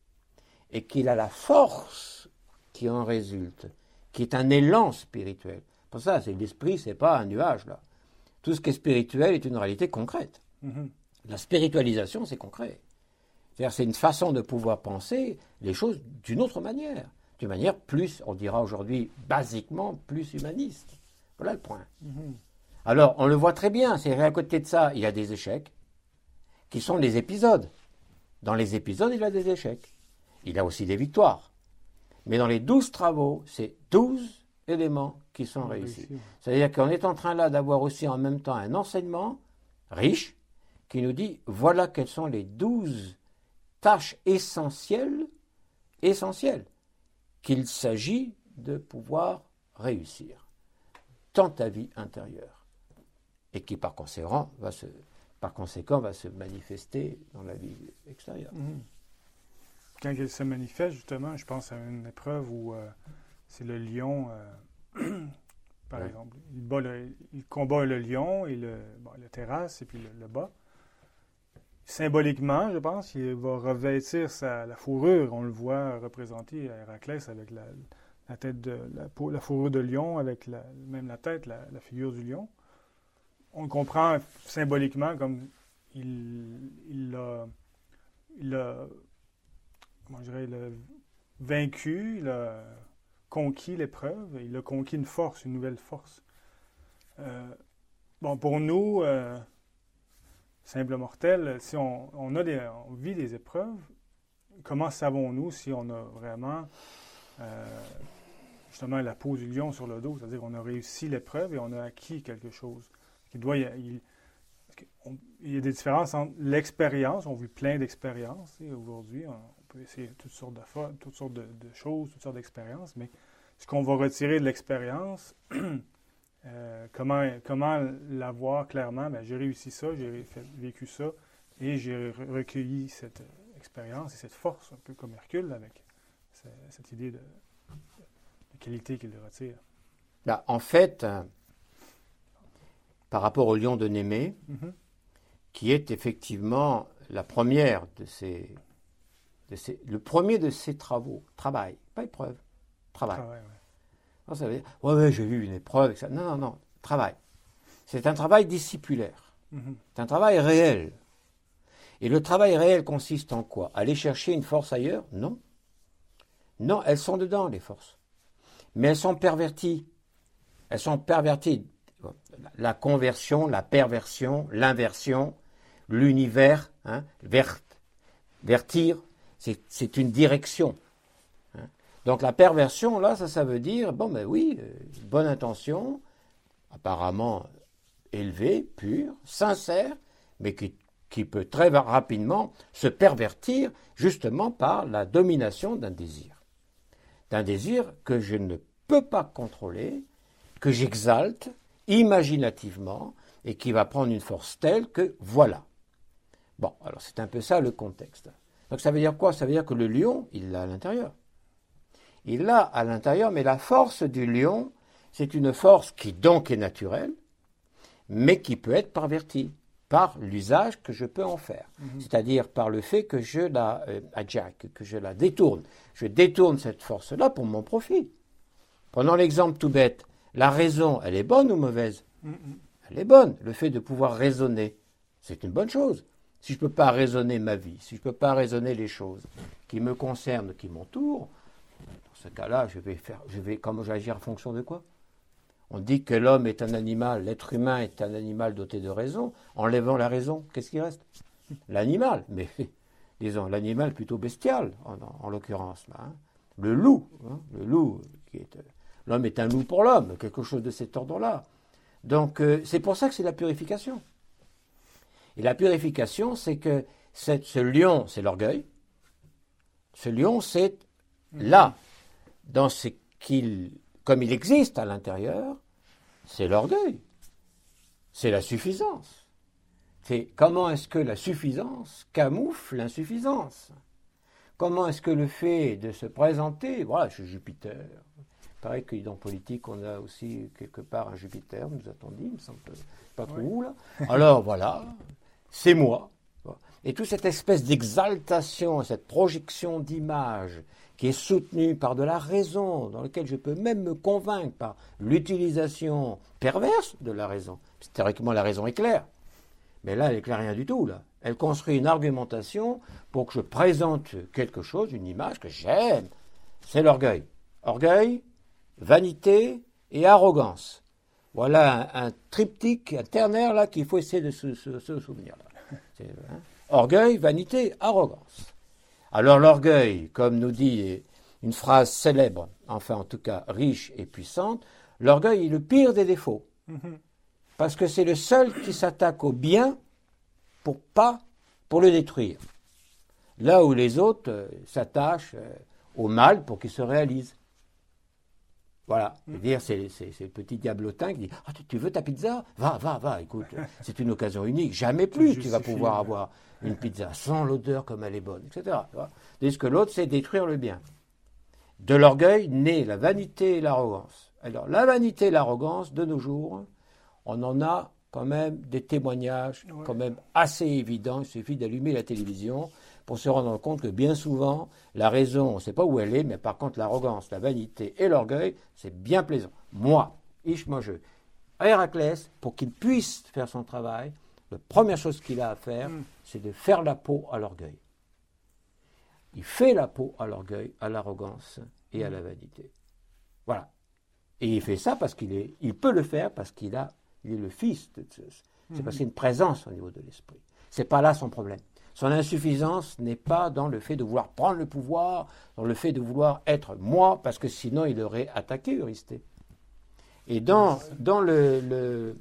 et qu'il a la force qui en résulte, qui est un élan spirituel. Pour ça, c'est l'esprit, c'est pas un nuage là. Tout ce qui est spirituel est une réalité concrète. Mhm. La spiritualisation, c'est concret. C'est-à-dire, c'est une façon de pouvoir penser les choses d'une autre manière, d'une manière plus, on dira aujourd'hui, basiquement plus humaniste. Voilà le point. Mhm. Alors, on le voit très bien, c'est à côté de ça, il y a des échecs, qui sont les épisodes. Dans les épisodes, il y a des échecs. Il y a aussi des victoires. Mais dans les douze travaux, c'est douze éléments qui sont réussis. C'est-à-dire qu'on est en train là d'avoir aussi en même temps un enseignement riche qui nous dit voilà quelles sont les douze tâches essentielles, essentielles qu'il s'agit de pouvoir réussir dans ta vie intérieure et qui par conséquent va se, par conséquent, va se manifester dans la vie extérieure. Mmh quand il se manifeste, justement, je pense à une épreuve où euh, c'est le lion, euh, <clears throat> par exemple. Il, combat le lion et le, terrasse et puis le, bas. Symboliquement, je pense, il va revêtir sa, la fourrure. On le voit représenté à Héraclès avec la, tête de la, la, fourrure de lion, avec même la tête, la, figure du lion. On comprend symboliquement comme il, il a comment il a vaincu, il a conquis l'épreuve, il a conquis une force, une nouvelle force. Euh, bon, pour nous, euh, simples mortels, si on, a des, on vit des épreuves, comment savons-nous si on a vraiment euh, justement la peau du lion sur le dos, c'est-à-dire qu'on a réussi l'épreuve et on a acquis quelque chose. Il, y a des différences entre l'expérience, on vit plein d'expériences aujourd'hui, peut essayer toutes sortes de, toutes sortes de, choses, toutes sortes d'expériences, mais ce qu'on va retirer de l'expérience, <clears throat> euh, comment, comment l'avoir clairement, ben, j'ai réussi ça, j'ai vécu ça, et j'ai recueilli cette expérience et cette force, un peu comme Hercule, avec cette idée de, qualité qu'il retire. Là, en fait, par rapport au lion de Némée, Mhm. qui est effectivement la première de ces, de ces- le premier de ses travaux, travail, pas épreuve, travail. Travail, ouais. Non, ça veut dire, ouais, ouais, j'ai vu une épreuve. et ça. Non, non, non, travail. C'est un travail discipulaire. Mhm. C'est un travail réel. Et le travail réel consiste en quoi? Aller chercher une force ailleurs? Non. Non, elles sont dedans, les forces. Mais elles sont perverties. Elles sont perverties. La conversion, la perversion, l'inversion, l'univers, hein, vert, vertir, c'est une direction. Donc la perversion, là, ça, ça veut dire, bon, ben oui, euh, bonne intention, apparemment élevée, pure, sincère, mais qui, qui peut très rapidement se pervertir justement par la domination d'un désir. D'un désir que je ne peux pas contrôler, que j'exalte imaginativement et qui va prendre une force telle que voilà. Bon, alors c'est un peu ça le contexte. Donc ça veut dire quoi? Ça veut dire que le lion, il l'a à l'intérieur. Il l'a à l'intérieur, mais la force du lion, c'est une force qui donc est naturelle, mais qui peut être pervertie par l'usage que je peux en faire. C'est-à-dire par le fait que je la euh, que je la détourne. Je détourne cette force-là pour mon profit. Prenons l'exemple tout bête. La raison, elle est bonne ou mauvaise? Mhm. Elle est bonne. Le fait de pouvoir raisonner, c'est une bonne chose. Si je ne peux pas raisonner ma vie, si je ne peux pas raisonner les choses qui me concernent, qui m'entourent, ce cas-là, je vais faire, comment je vais agir en fonction de quoi? On dit que l'homme est un animal, l'être humain est un animal doté de raison. Enlevant la raison, qu'est-ce qui reste? L'animal, mais <laughs> disons l'animal plutôt bestial, en, en l'occurrence hein. Le loup, hein, le loup, qui est, euh, l'homme est un loup pour l'homme, quelque chose de cet ordre-là. Donc euh, c'est pour ça que c'est la purification. Et la purification, c'est que ce lion, c'est l'orgueil. Ce lion, c'est là, dans ce qu'il, comme il existe à l'intérieur, c'est l'orgueil. C'est la suffisance. C'est comment est-ce que la suffisance camoufle l'insuffisance? Comment est-ce que le fait de se présenter, voilà, je suis Jupiter. Pareil que dans politique, on a aussi quelque part un Jupiter, nous a-t-on dit, il me semble pas trop où là. <laughs> Alors voilà, c'est moi. Et toute cette espèce d'exaltation, cette projection d'image qui est soutenue par de la raison, dans laquelle je peux même me convaincre par l'utilisation perverse de la raison. Théoriquement, la raison est claire. Mais là, elle éclaire rien du tout. Là. Elle construit une argumentation pour que je présente quelque chose, une image que j'aime. C'est l'orgueil. Orgueil, vanité et arrogance. Voilà un, triptyque, un ternaire là qu'il faut essayer de se, souvenir. hein, Orgueil, vanité, arrogance. Alors l'orgueil, comme nous dit une phrase célèbre, enfin en tout cas riche et puissante, l'orgueil est le pire des défauts. Mhm. Parce que c'est le seul qui s'attaque au bien pour pas pour le détruire. Là où les autres euh, s'attachent euh, au mal pour qu'il se réalise. Voilà. C'est-à-dire, c'est, c'est- c'est le petit diablotin qui dit Ah, tu, tu veux ta pizza? Va, va, va, écoute, <laughs> c'est une occasion unique. Jamais plus tu vas pouvoir avoir <laughs> une pizza sans l'odeur comme elle est bonne, etc. Tandis que l'autre, c'est détruire le bien. De l'orgueil naît la vanité et l'arrogance. Alors, la vanité et l'arrogance, de nos jours, on en a quand même des témoignages Ouais. quand même assez évidents. Il suffit d'allumer la télévision pour se rendre compte que bien souvent, la raison, on ne sait pas où elle est, mais par contre, l'arrogance, la vanité et l'orgueil, c'est bien plaisant. Moi, Ishmojeu, Héraclès, pour qu'il puisse faire son travail, la première chose qu'il a à faire, Mm. c'est de faire la peau à l'orgueil. Il fait la peau à l'orgueil, à l'arrogance et à la vanité. Voilà. Et il fait ça parce qu'il est, il peut le faire parce qu'il a, il est le fils de Zeus. C'est parce qu'il y a une présence au niveau de l'esprit. C'est pas là son problème. Son insuffisance n'est pas dans le fait de vouloir prendre le pouvoir, dans le fait de vouloir être moi, parce que sinon il aurait attaqué Eurysthée. Et dans, dans le,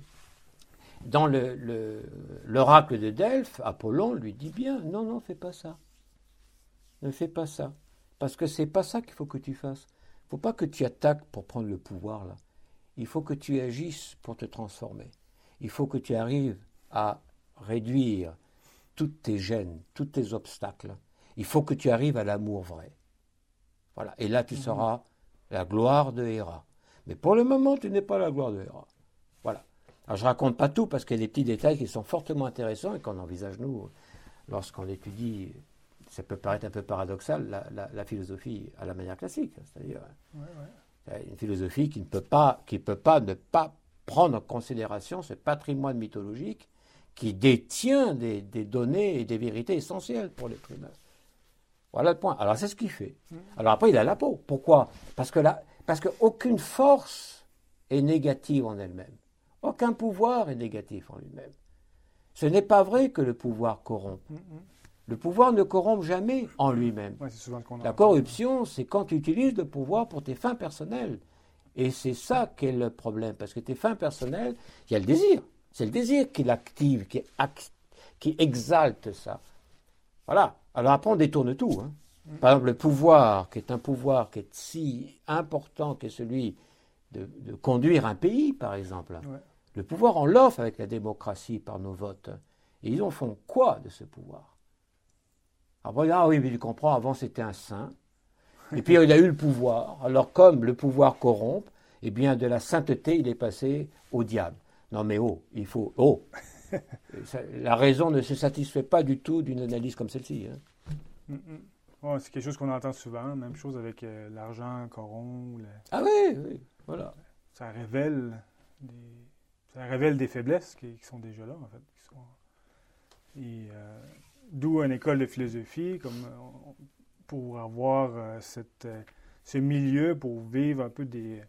dans le- le- l'oracle de Delphes, Apollon lui dit bien, non, non, fais pas ça. Ne fais pas ça. Parce que c'est pas ça qu'il faut que tu fasses. Il faut pas que tu attaques pour prendre le pouvoir là. Il faut que tu agisses pour te transformer. Il faut que tu arrives à réduire toutes tes gênes, tous tes obstacles. Il faut que tu arrives à l'amour vrai. Voilà. Et là, tu seras la gloire de Héra. Mais pour le moment, tu n'es pas la gloire de Héra. Voilà. Alors je raconte pas tout parce qu'il y a des petits détails qui sont fortement intéressants et qu'on envisage nous lorsqu'on étudie, ça peut paraître un peu paradoxal, la, philosophie à la manière classique, c'est-à-dire une philosophie qui ne peut pas, qui peut pas ne pas prendre en considération ce patrimoine mythologique qui détient des, données et des vérités essentielles pour l'être humain. Voilà le point. Alors c'est ce qu'il fait. Mm. Alors après il a la peau. Pourquoi? Parce que parce qu'aucune force est négative en elle-même. Aucun pouvoir est négatif en lui-même. Ce n'est pas vrai que le pouvoir corrompt. Mm, mm. Le pouvoir ne corrompt jamais en lui-même. la corruption, c'est quand tu utilises le pouvoir pour tes fins personnelles. Et c'est ça qui est le problème, parce que tes fins personnelles, il y a le désir. C'est le désir qui l'active, qui, qui, exalte ça. Voilà. Alors après, on détourne tout. Hein. Mm. Par exemple, le pouvoir, qui est un pouvoir qui est si important que celui de, conduire un pays, par exemple. Le pouvoir, on l'offre avec la démocratie par nos votes. Et ils en font quoi de ce pouvoir? Après, ah oui, mais tu comprends, avant c'était un saint. Et puis il a eu le pouvoir. Alors comme le pouvoir corrompt, eh bien de la sainteté, il est passé au diable. Non mais oh, il faut... Oh <laughs> La raison ne se satisfait pas du tout d'une analyse comme celle-ci. Hein. Mm, mm. c'est quelque chose qu'on entend souvent. Même chose avec euh, l'argent corrompt. Ah oui, oui, voilà. Ça révèle des, ça révèle des faiblesses qui, sont déjà là, en fait. et euh, d'où une école de philosophie, comme euh, pour avoir euh, cette, ce milieu, pour vivre un peu des,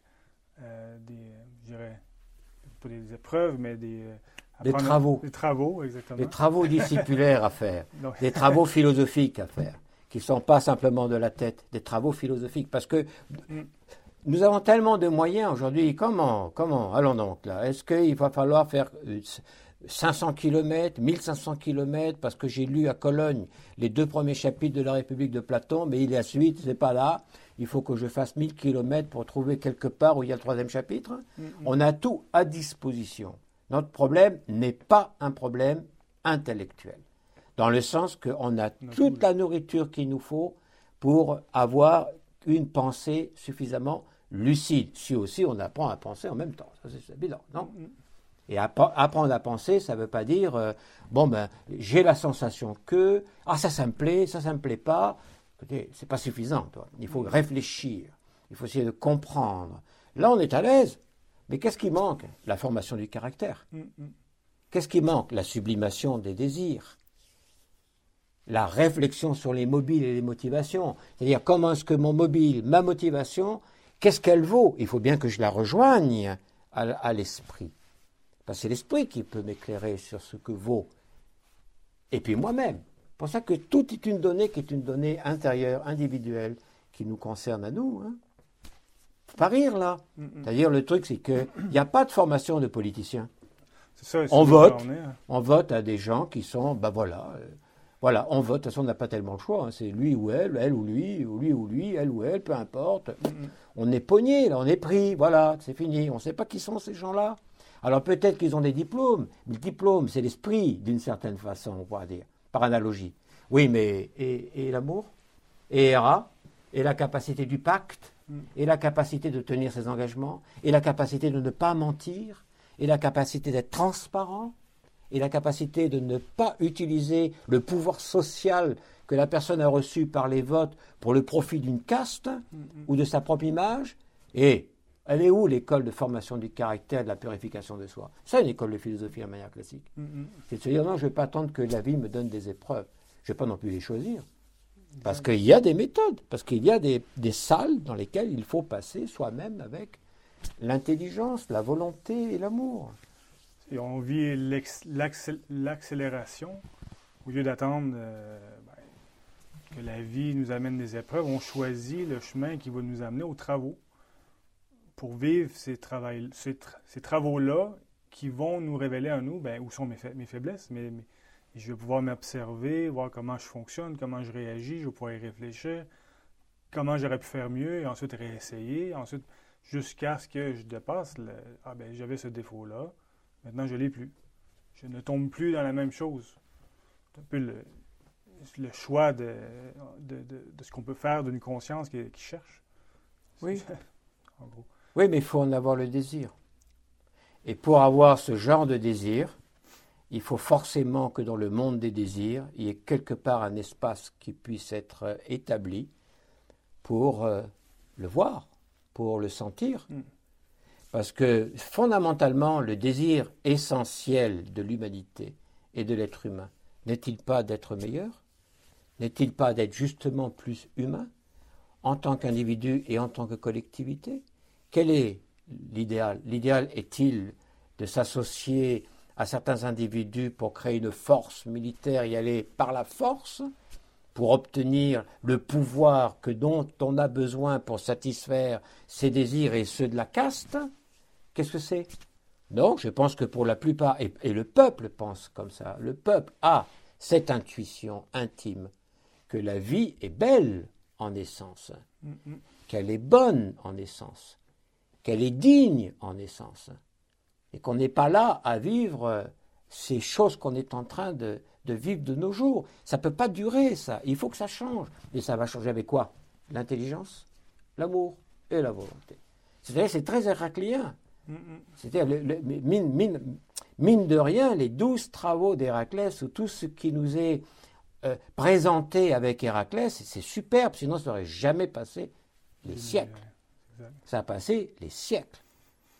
des je dirais, pas des épreuves, mais des... des travaux. Des travaux, exactement. Des travaux discipulaires à faire, <laughs> des travaux philosophiques à faire, qui ne sont pas simplement de la tête, des travaux philosophiques. Parce que mm. nous avons tellement de moyens aujourd'hui. Comment Comment Allons donc là? Est-ce qu'il va falloir faire 500 km, 1500 km, parce que j'ai lu à Cologne les deux premiers chapitres de la République de Platon, mais il y a suite, c'est pas là. Il faut que je fasse 1000 km pour trouver quelque part où il y a le troisième chapitre. On a tout à disposition. Notre problème n'est pas un problème intellectuel, dans le sens qu'on a toute la nourriture qu'il nous faut pour avoir une pensée suffisamment lucide. Si aussi on apprend à penser en même temps, c'est évident, non. Et apprendre à penser, ça ne veut pas dire, euh, bon, ben, j'ai la sensation que, ah, ça, ça me plaît, ça, ça me plaît pas. C'est pas suffisant, toi. Il faut réfléchir. Il faut essayer de comprendre. Là, on est à l'aise. Mais qu'est-ce qui manque? La formation du caractère. Mm, mm. Qu'est-ce qui manque? La sublimation des désirs. La réflexion sur les mobiles et les motivations. C'est-à-dire, comment est-ce que mon mobile, ma motivation, qu'est-ce qu'elle vaut? Il faut bien que je la rejoigne à l'esprit c'est l'esprit qui peut m'éclairer sur ce que vaut. Et puis moi-même. C'est pour ça que tout est une donnée qui est une donnée intérieure, individuelle, qui nous concerne à nous. Hein. Faut pas rire là. C'est-à-dire le truc, c'est qu'il n'y a pas de formation de politiciens. on vote, hein. on vote à des gens qui sont, ben voilà, euh, voilà, on vote. De toute façon, on n'a pas tellement le choix. Hein. C'est lui ou elle, elle ou lui, ou lui ou lui, elle ou elle, peu importe. On est pogné, là, on est pris. Voilà, c'est fini. On ne sait pas qui sont ces gens-là. Alors peut-être qu'ils ont des diplômes, mais le diplôme, c'est l'esprit, d'une certaine façon, on pourrait dire, par analogie. Oui, mais et, l'amour? Et Héra Et la capacité du pacte? Mm. Et la capacité de tenir ses engagements? Et la capacité de ne pas mentir? Et la capacité d'être transparent? Et la capacité de ne pas utiliser le pouvoir social que la personne a reçu par les votes pour le profit d'une caste mm, mm. ou de sa propre image? Et elle est où l'école de formation du caractère et de la purification de soi? C'est une école de philosophie en manière classique. Mm, mm. C'est de se dire non, je ne vais pas attendre que la vie me donne des épreuves. Je ne vais pas non plus les choisir. Parce qu'il y a des méthodes, parce qu'il y a des, salles dans lesquelles il faut passer soi-même avec l'intelligence, la volonté et l'amour. Et on vit l'accélération au lieu d'attendre euh, ben, que la vie nous amène des épreuves. On choisit le chemin qui va nous amener aux travaux pour vivre ces, ces, travaux-là qui vont nous révéler à nous ben, où sont mes, mes faiblesses, mais, je vais pouvoir m'observer, voir comment je fonctionne, comment je réagis, je vais pouvoir y réfléchir, comment j'aurais pu faire mieux, et ensuite réessayer, ensuite jusqu'à ce que je dépasse, le, ah ben j'avais ce défaut-là, maintenant je ne l'ai plus. Je ne tombe plus dans la même chose. C'est un peu le, le choix de, de, de, ce qu'on peut faire d'une conscience qui, qui cherche. Oui. <laughs> en gros. Oui, mais il faut en avoir le désir. Et pour avoir ce genre de désir, il faut forcément que dans le monde des désirs, il y ait quelque part un espace qui puisse être euh, établi pour euh, le voir, pour le sentir. Mm. Parce que fondamentalement, le désir essentiel de l'humanité et de l'être humain, n'est-il pas d'être meilleur? N'est-il pas d'être justement plus humain en tant qu'individu et en tant que collectivité? Quel est l'idéal? L'idéal est-il de s'associer à certains individus pour créer une force militaire, y aller par la force, pour obtenir le pouvoir que dont on a besoin pour satisfaire ses désirs et ceux de la caste? Qu'est-ce que c'est? Non, je pense que pour la plupart, et, et, le peuple pense comme ça, le peuple a cette intuition intime que la vie est belle en essence, qu'elle est bonne en essence, qu'elle est digne en essence, et qu'on n'est pas là à vivre ces choses qu'on est en train de, vivre de nos jours. Ça ne peut pas durer, ça. Il faut que ça change. Et ça va changer avec quoi? L'intelligence, l'amour et la volonté. C'est-à-dire c'est très héraclien. C'est-à-dire, mine, mine, de rien, les douze travaux d'Héraclès, ou tout ce qui nous est euh, présenté avec Héraclès, c'est superbe, sinon ça n'aurait jamais passé les siècles. Ça a passé les siècles.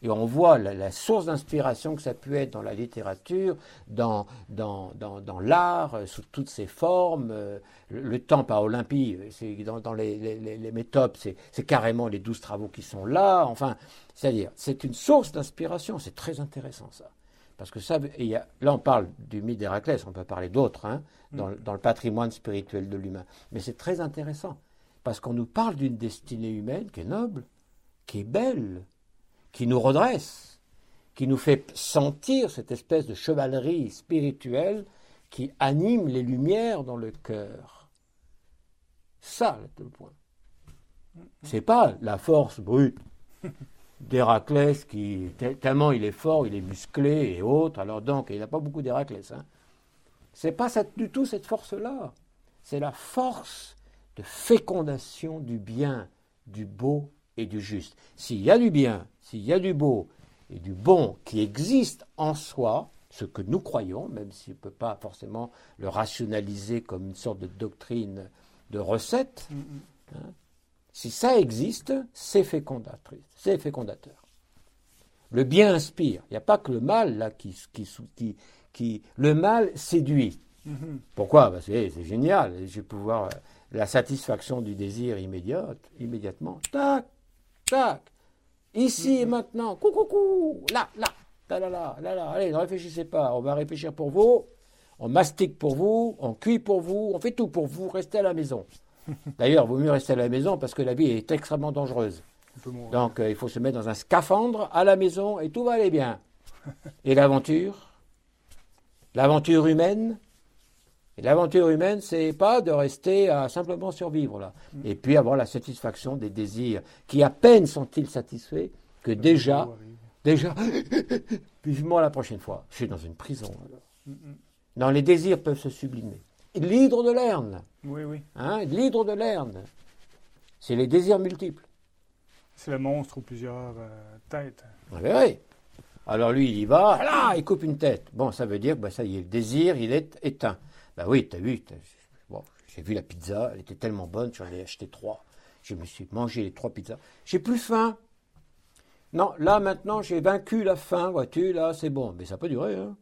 Et on voit la, source d'inspiration que ça peut être dans la littérature, dans, dans, dans, l'art, euh, sous toutes ses formes. Euh, le, temps par Olympie, c'est dans, dans les, les, méthodes, c'est carrément les douze travaux qui sont là. Enfin, c'est-à-dire, c'est une source d'inspiration. C'est très intéressant ça. Parce que ça, y a, là on parle du mythe d'Héraclès, on peut parler d'autres hein, dans, mm. dans, le patrimoine spirituel de l'humain. Mais c'est très intéressant, parce qu'on nous parle d'une destinée humaine qui est noble, qui est belle, qui nous redresse, qui nous fait sentir cette espèce de chevalerie spirituelle qui anime les lumières dans le cœur. Ça, le point. C'est pas la force brute <laughs> d'Héraclès qui, tellement il est fort, il est musclé et autres, alors donc, il n'a pas beaucoup d'Héraclès. Hein. C'est pas du tout cette force-là. C'est la force de fécondation du bien, du beau et du juste. S'il y a du bien, s'il y a du beau et du bon qui existe en soi, ce que nous croyons, même si on ne peut pas forcément le rationaliser comme une sorte de doctrine de recette, mm, mm. Hein, si ça existe, c'est fécondateur. C'est fécondateur. Le bien inspire. Il n'y a pas que le mal là qui, qui, qui, le mal séduit. Mm-hmm. Pourquoi? Parce que c'est génial. Je vais pouvoir euh, la satisfaction du désir immédiate, immédiatement. Tac, tac. Ici et maintenant. Coucou, coucou. Là, là. Là, là, là, là, là. Allez, ne réfléchissez pas. On va réfléchir pour vous. On mastique pour vous. On cuit pour vous. On fait tout pour vous. Restez à la maison. <laughs> D'ailleurs, il vaut mieux rester à la maison parce que la vie est extrêmement dangereuse. Donc, euh, il faut se mettre dans un scaphandre à la maison et tout va aller bien. <laughs> Et l'aventure? L'aventure humaine? L'aventure humaine, c'est pas de rester à simplement survivre là. Mm. Et puis avoir la satisfaction des désirs qui à peine sont-ils satisfaits que déjà, déjà, <laughs> vivement la prochaine fois. Je suis dans une prison. Mm. Non, les désirs peuvent se sublimer l'hydre de Lerne. Oui, oui. Hein, l'hydre de Lerne. C'est les désirs multiples. C'est le monstre aux plusieurs euh, têtes. Oui, oui. Alors lui, il y va, là, il coupe une tête. Bon, ça veut dire, bah, ça y est, le désir, il est éteint. Ben oui, t'as vu, bon, j'ai vu la pizza, elle était tellement bonne, j'en ai acheté trois. Je me suis mangé les trois pizzas. J'ai plus faim. Non, là maintenant, j'ai vaincu la faim, vois-tu, là, c'est bon. Mais ça peut durer, hein.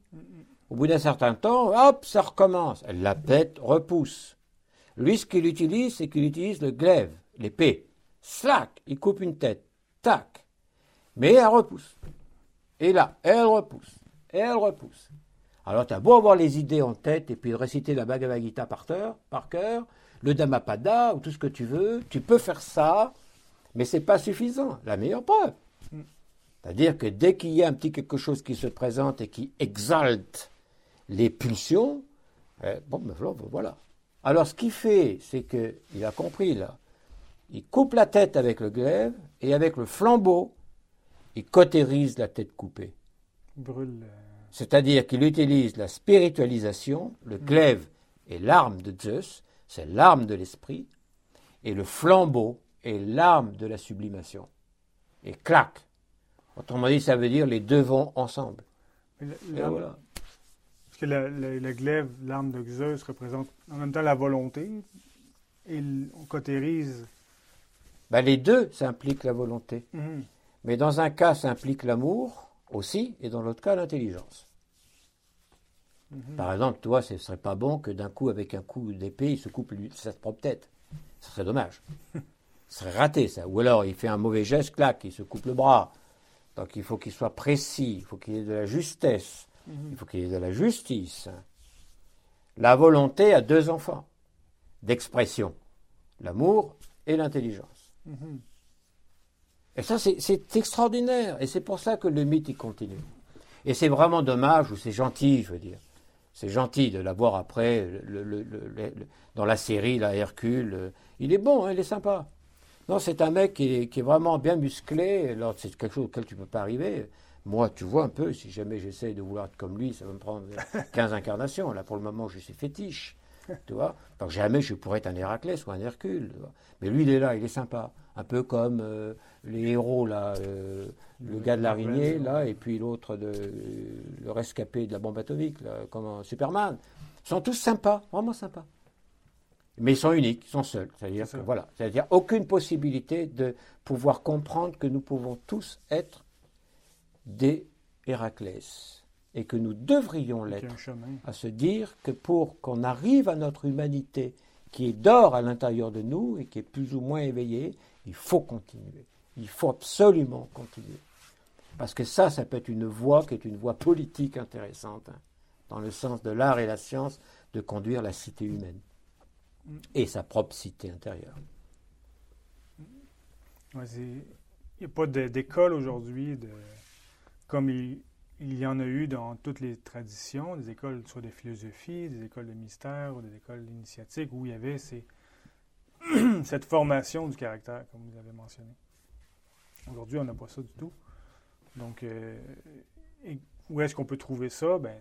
Au bout d'un certain temps, hop, ça recommence. Elle la pète, repousse. Lui, ce qu'il utilise, c'est qu'il utilise le glaive, l'épée. Slack, il coupe une tête. Tac. Mais elle repousse. Et là, elle repousse. Et elle repousse. Alors, tu as beau avoir les idées en tête et puis réciter la Bhagavad Gita par cœur, par cœur, le Dhammapada ou tout ce que tu veux, tu peux faire ça, mais c'est pas suffisant. La meilleure preuve. Mm. C'est-à-dire que dès qu'il y a un petit quelque chose qui se présente et qui exalte les pulsions, eh, bon, ben voilà. Alors ce qu'il fait, c'est qu'il a compris là, il coupe la tête avec le glaive et avec le flambeau, il cautérise la tête coupée. Brûle. C'est-à-dire qu'il utilise la spiritualisation, le mm. glaive est l'arme de Zeus, c'est l'arme de l'esprit, et le flambeau est l'arme de la sublimation. Et clac, Autrement dit, ça veut dire les deux vont ensemble. Et voilà. Parce que le, le- le glaive, l'arme de Zeus, représente en même temps la volonté. Et on cautérise. Ben, les deux, ça implique la volonté. Mhm. Mais dans un cas, ça implique l'amour aussi, et dans l'autre cas, l'intelligence. Par exemple, toi, ce serait pas bon que d'un coup, avec un coup d'épée, il se coupe sa propre tête. Ce serait dommage. Ce serait raté, ça. Ou alors, il fait un mauvais geste, clac, il se coupe le bras. Donc, il faut qu'il soit précis, il faut qu'il ait de la justesse, il faut qu'il ait de la justice. La volonté a deux enfants d'expression, l'amour et l'intelligence. Et ça, c'est- extraordinaire. Et c'est pour ça que le mythe, il continue. Et c'est vraiment dommage, ou c'est gentil, je veux dire. C'est gentil de l'avoir après, le- le- le- le- le- dans la série, là, Hercule. euh, Il est bon, hein, il est sympa. Non, c'est un mec qui est, qui est vraiment bien musclé. Alors, c'est quelque chose auquel tu ne peux pas arriver. Moi, tu vois un peu, si jamais j'essaie de vouloir être comme lui, ça va me prendre <laughs> 15 incarnations. Là, pour le moment, je suis fétiche. <laughs> Tu vois Donc, jamais je pourrais être un Héraclès ou un Hercule. tu vois. Mais lui, il est là, il est sympa. Un peu comme euh, les héros, là. euh, le gars de l'araignée, là, et puis l'autre, de, le rescapé de la bombe atomique, là, comme Superman. Ils sont tous sympas, vraiment sympas. Mais ils sont uniques, ils sont seuls. C'est-à-dire C'est que, voilà, c'est-à-dire aucune possibilité de pouvoir comprendre que nous pouvons tous être des Héraclès et que nous devrions l'être à se dire que pour qu'on arrive à notre humanité qui est d'or à l'intérieur de nous et qui est plus ou moins éveillée, il faut continuer. Il faut absolument continuer. Parce que ça, ça peut être une voie qui est une voie politique intéressante, hein, dans le sens de l'art et la science, de conduire la cité humaine et sa propre cité intérieure. Ouais, il n'y a pas d'école aujourd'hui, de, comme il, il y en a eu dans toutes les traditions, des écoles soit de philosophie, des écoles de mystère ou des écoles initiatiques, où il y avait <clears throat> cette formation du caractère, comme vous avez mentionné. Aujourd'hui, on n'a pas ça du tout. Donc, euh, où est-ce qu'on peut trouver ça? Ben,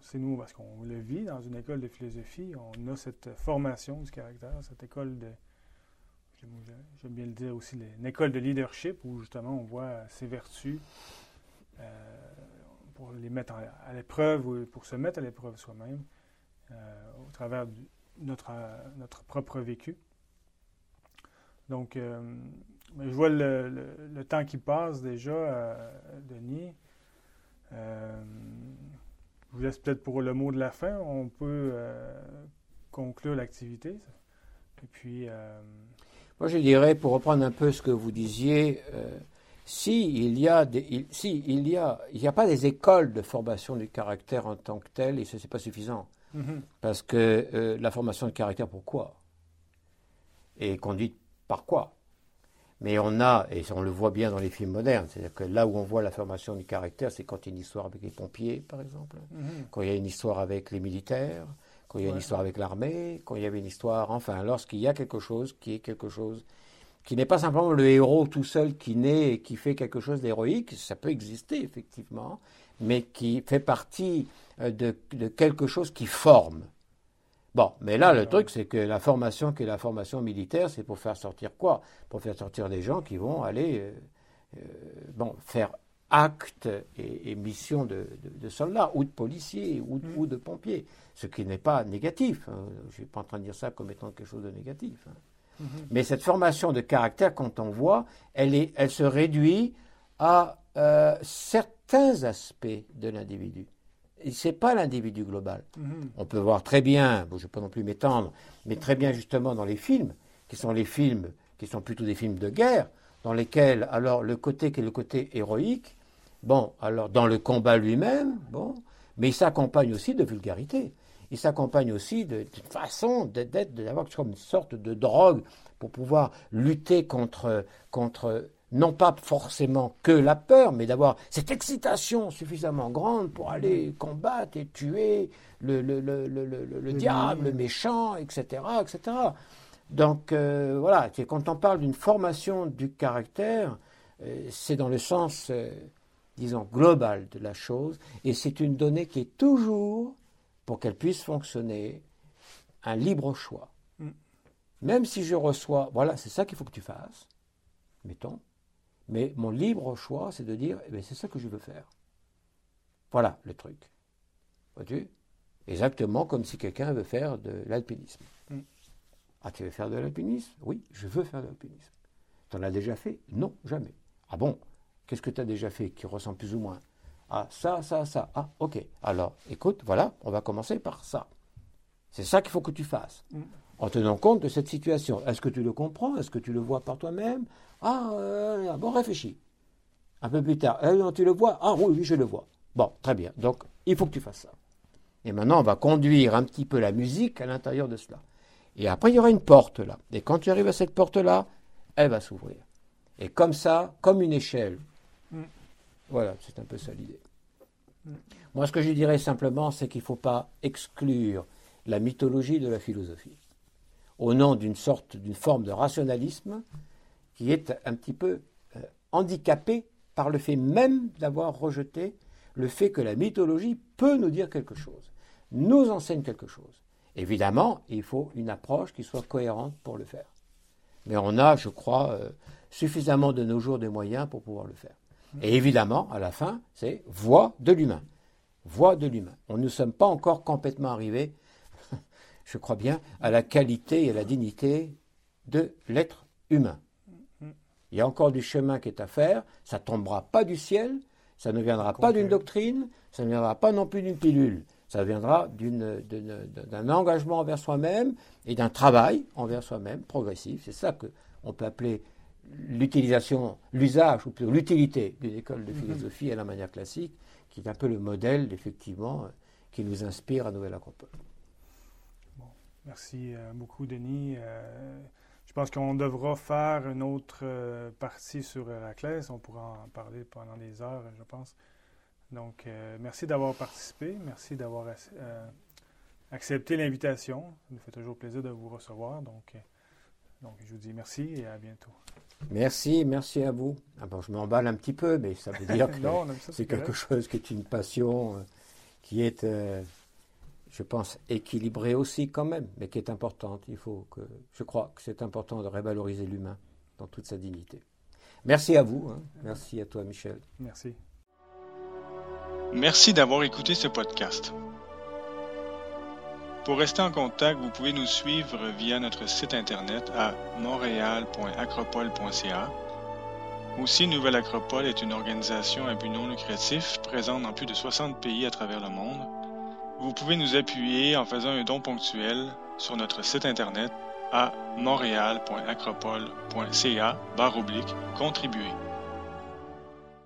c'est nous, parce qu'on le vit dans une école de philosophie. On a cette formation du caractère, cette école de, j'aime bien le dire aussi, une école de leadership où justement on voit ses vertus euh, pour les mettre à l'épreuve ou pour se mettre à l'épreuve soi-même euh, au travers de notre, euh, notre propre vécu. Donc, euh, je vois le, le- temps qui passe déjà, Denis. Je vous laisse peut-être pour le mot de la fin. On peut conclure l'activité. Et puis, Moi, je dirais, pour reprendre un peu ce que vous disiez, si il y a, des, il, si il y a, il n'y a pas des écoles de formation du caractère en tant que tel, et ce n'est pas suffisant, mhm, parce que euh, la formation de caractère, pourquoi? Et conduite par quoi? Mais on a, et on le voit bien dans les films modernes, c'est-à-dire que là où on voit la formation du caractère, c'est quand il y a une histoire avec les pompiers, par exemple, mhm. quand il y a une histoire avec les militaires, quand il y a une histoire avec l'armée, quand il y avait une histoire, enfin, lorsqu'il y a quelque chose qui est quelque chose qui n'est pas simplement le héros tout seul qui naît et qui fait quelque chose d'héroïque, ça peut exister effectivement, mais qui fait partie euh, de, de quelque chose qui forme. Bon, mais là, le truc, c'est que la formation qui est la formation militaire, c'est pour faire sortir quoi? Pour faire sortir des gens qui vont aller euh, euh, bon, faire acte et, et mission de, de- de soldats, ou de policiers, ou, de- Mm. ou de pompiers. Ce qui n'est pas négatif. hein. Je ne suis pas en train de dire ça comme étant quelque chose de négatif. hein. Mhm. Mais cette formation de caractère, quand on voit, elle, est, elle se réduit à euh, certains aspects de l'individu. Ce n'est pas l'individu global. Mhm. On peut voir très bien, bon, je ne vais pas non plus m'étendre, mais très bien justement dans les films, qui sont les films, qui sont plutôt des films de guerre, dans lesquels, alors, le côté qui est le côté héroïque, bon, alors, dans le combat lui-même, bon, mais il s'accompagne aussi de vulgarité. Il s'accompagne aussi d'une façon d'être, d'avoir comme une sorte de drogue pour pouvoir lutter contre, contre non pas forcément que la peur, mais d'avoir cette excitation suffisamment grande pour aller combattre et tuer le, le, le, le, le- le Le diable, le méchant, etc. etc. Donc euh, voilà, quand on parle d'une formation du caractère, euh, c'est dans le sens, euh, disons, global de la chose, et c'est une donnée qui est toujours, pour qu'elle puisse fonctionner, un libre choix. Mm. Même si je reçois, voilà, c'est ça qu'il faut que tu fasses, mettons, Mais mon libre choix, c'est de dire, eh c'est ça que je veux faire. Voilà le truc. Vois-tu? Exactement comme si quelqu'un veut faire de l'alpinisme. Mm. Ah, tu veux faire de l'alpinisme? Oui, je veux faire de l'alpinisme. Tu en as déjà fait? Non, jamais. Ah bon? Qu'est-ce que tu as déjà fait qui ressemble plus ou moins Ah, ça, ça, ça. Ah, ok. Alors, écoute, voilà, on va commencer par ça. C'est ça qu'il faut que tu fasses. Mm. En tenant compte de cette situation. Est-ce que tu le comprends? Est-ce que tu le vois par toi-même? Ah, euh, bon, réfléchis. Un peu plus tard. Eh, tu le vois? Ah oui, oui, je le vois. Bon, très bien. Donc, il faut que tu fasses ça. Et maintenant, on va conduire un petit peu la musique à l'intérieur de cela. Et après, il y aura une porte là. Et quand tu arrives à cette porte-là, elle va s'ouvrir. Et comme ça, comme une échelle. Mm. Voilà, c'est un peu ça l'idée. Mm. Moi, ce que je dirais simplement, c'est qu'il ne faut pas exclure la mythologie de la philosophie au nom d'une sorte, d'une forme de rationalisme qui est un petit peu euh, handicapée par le fait même d'avoir rejeté le fait que la mythologie peut nous dire quelque chose, nous enseigne quelque chose. Évidemment, il faut une approche qui soit cohérente pour le faire. Mais on a, je crois, euh, suffisamment de nos jours des moyens pour pouvoir le faire. Et évidemment, à la fin, c'est voix de l'humain. Voix de l'humain. On ne sommes pas encore complètement arrivés, <laughs> je crois bien, à la qualité et à la dignité de l'être humain. Il y a encore du chemin qui est à faire, ça ne tombera pas du ciel, ça ne viendra pas d'une doctrine, ça ne viendra pas non plus d'une pilule, ça viendra d'un engagement envers soi-même et d'un travail envers soi-même progressif. C'est ça qu'on peut appeler l'utilisation, l'usage, ou plutôt l'utilité d'une école de philosophie à la manière classique, qui est un peu le modèle, effectivement, qui nous inspire à Nouvelle Acropole. Bon, merci euh, beaucoup, Denis. Euh, je pense qu'on devra faire une autre euh, partie sur Héraclès. On pourra en parler pendant des heures, je pense. Donc, merci d'avoir participé. Merci d'avoir accepté l'invitation. Ça nous fait toujours plaisir de vous recevoir. Donc, donc, je vous dis merci et à bientôt. Merci, merci à vous. Ah bon, je m'emballe un petit peu, mais ça veut dire <laughs> que c'est quelque chose qui est une passion euh, qui est, euh, je pense, équilibrée aussi quand même, mais qui est importante. Il faut que, je crois que c'est important de révaloriser l'humain dans toute sa dignité. Merci à vous. Hein. Merci à toi, Michel. Merci. Merci d'avoir écouté ce podcast. Pour rester en contact, vous pouvez nous suivre via notre site internet à montréal.acropole.ca. Aussi, Nouvelle Acropole est une organisation à but non lucratif présente dans plus de 60 pays à travers le monde. Vous pouvez nous appuyer en faisant un don ponctuel sur notre site internet à montréal.acropole.ca contribuer.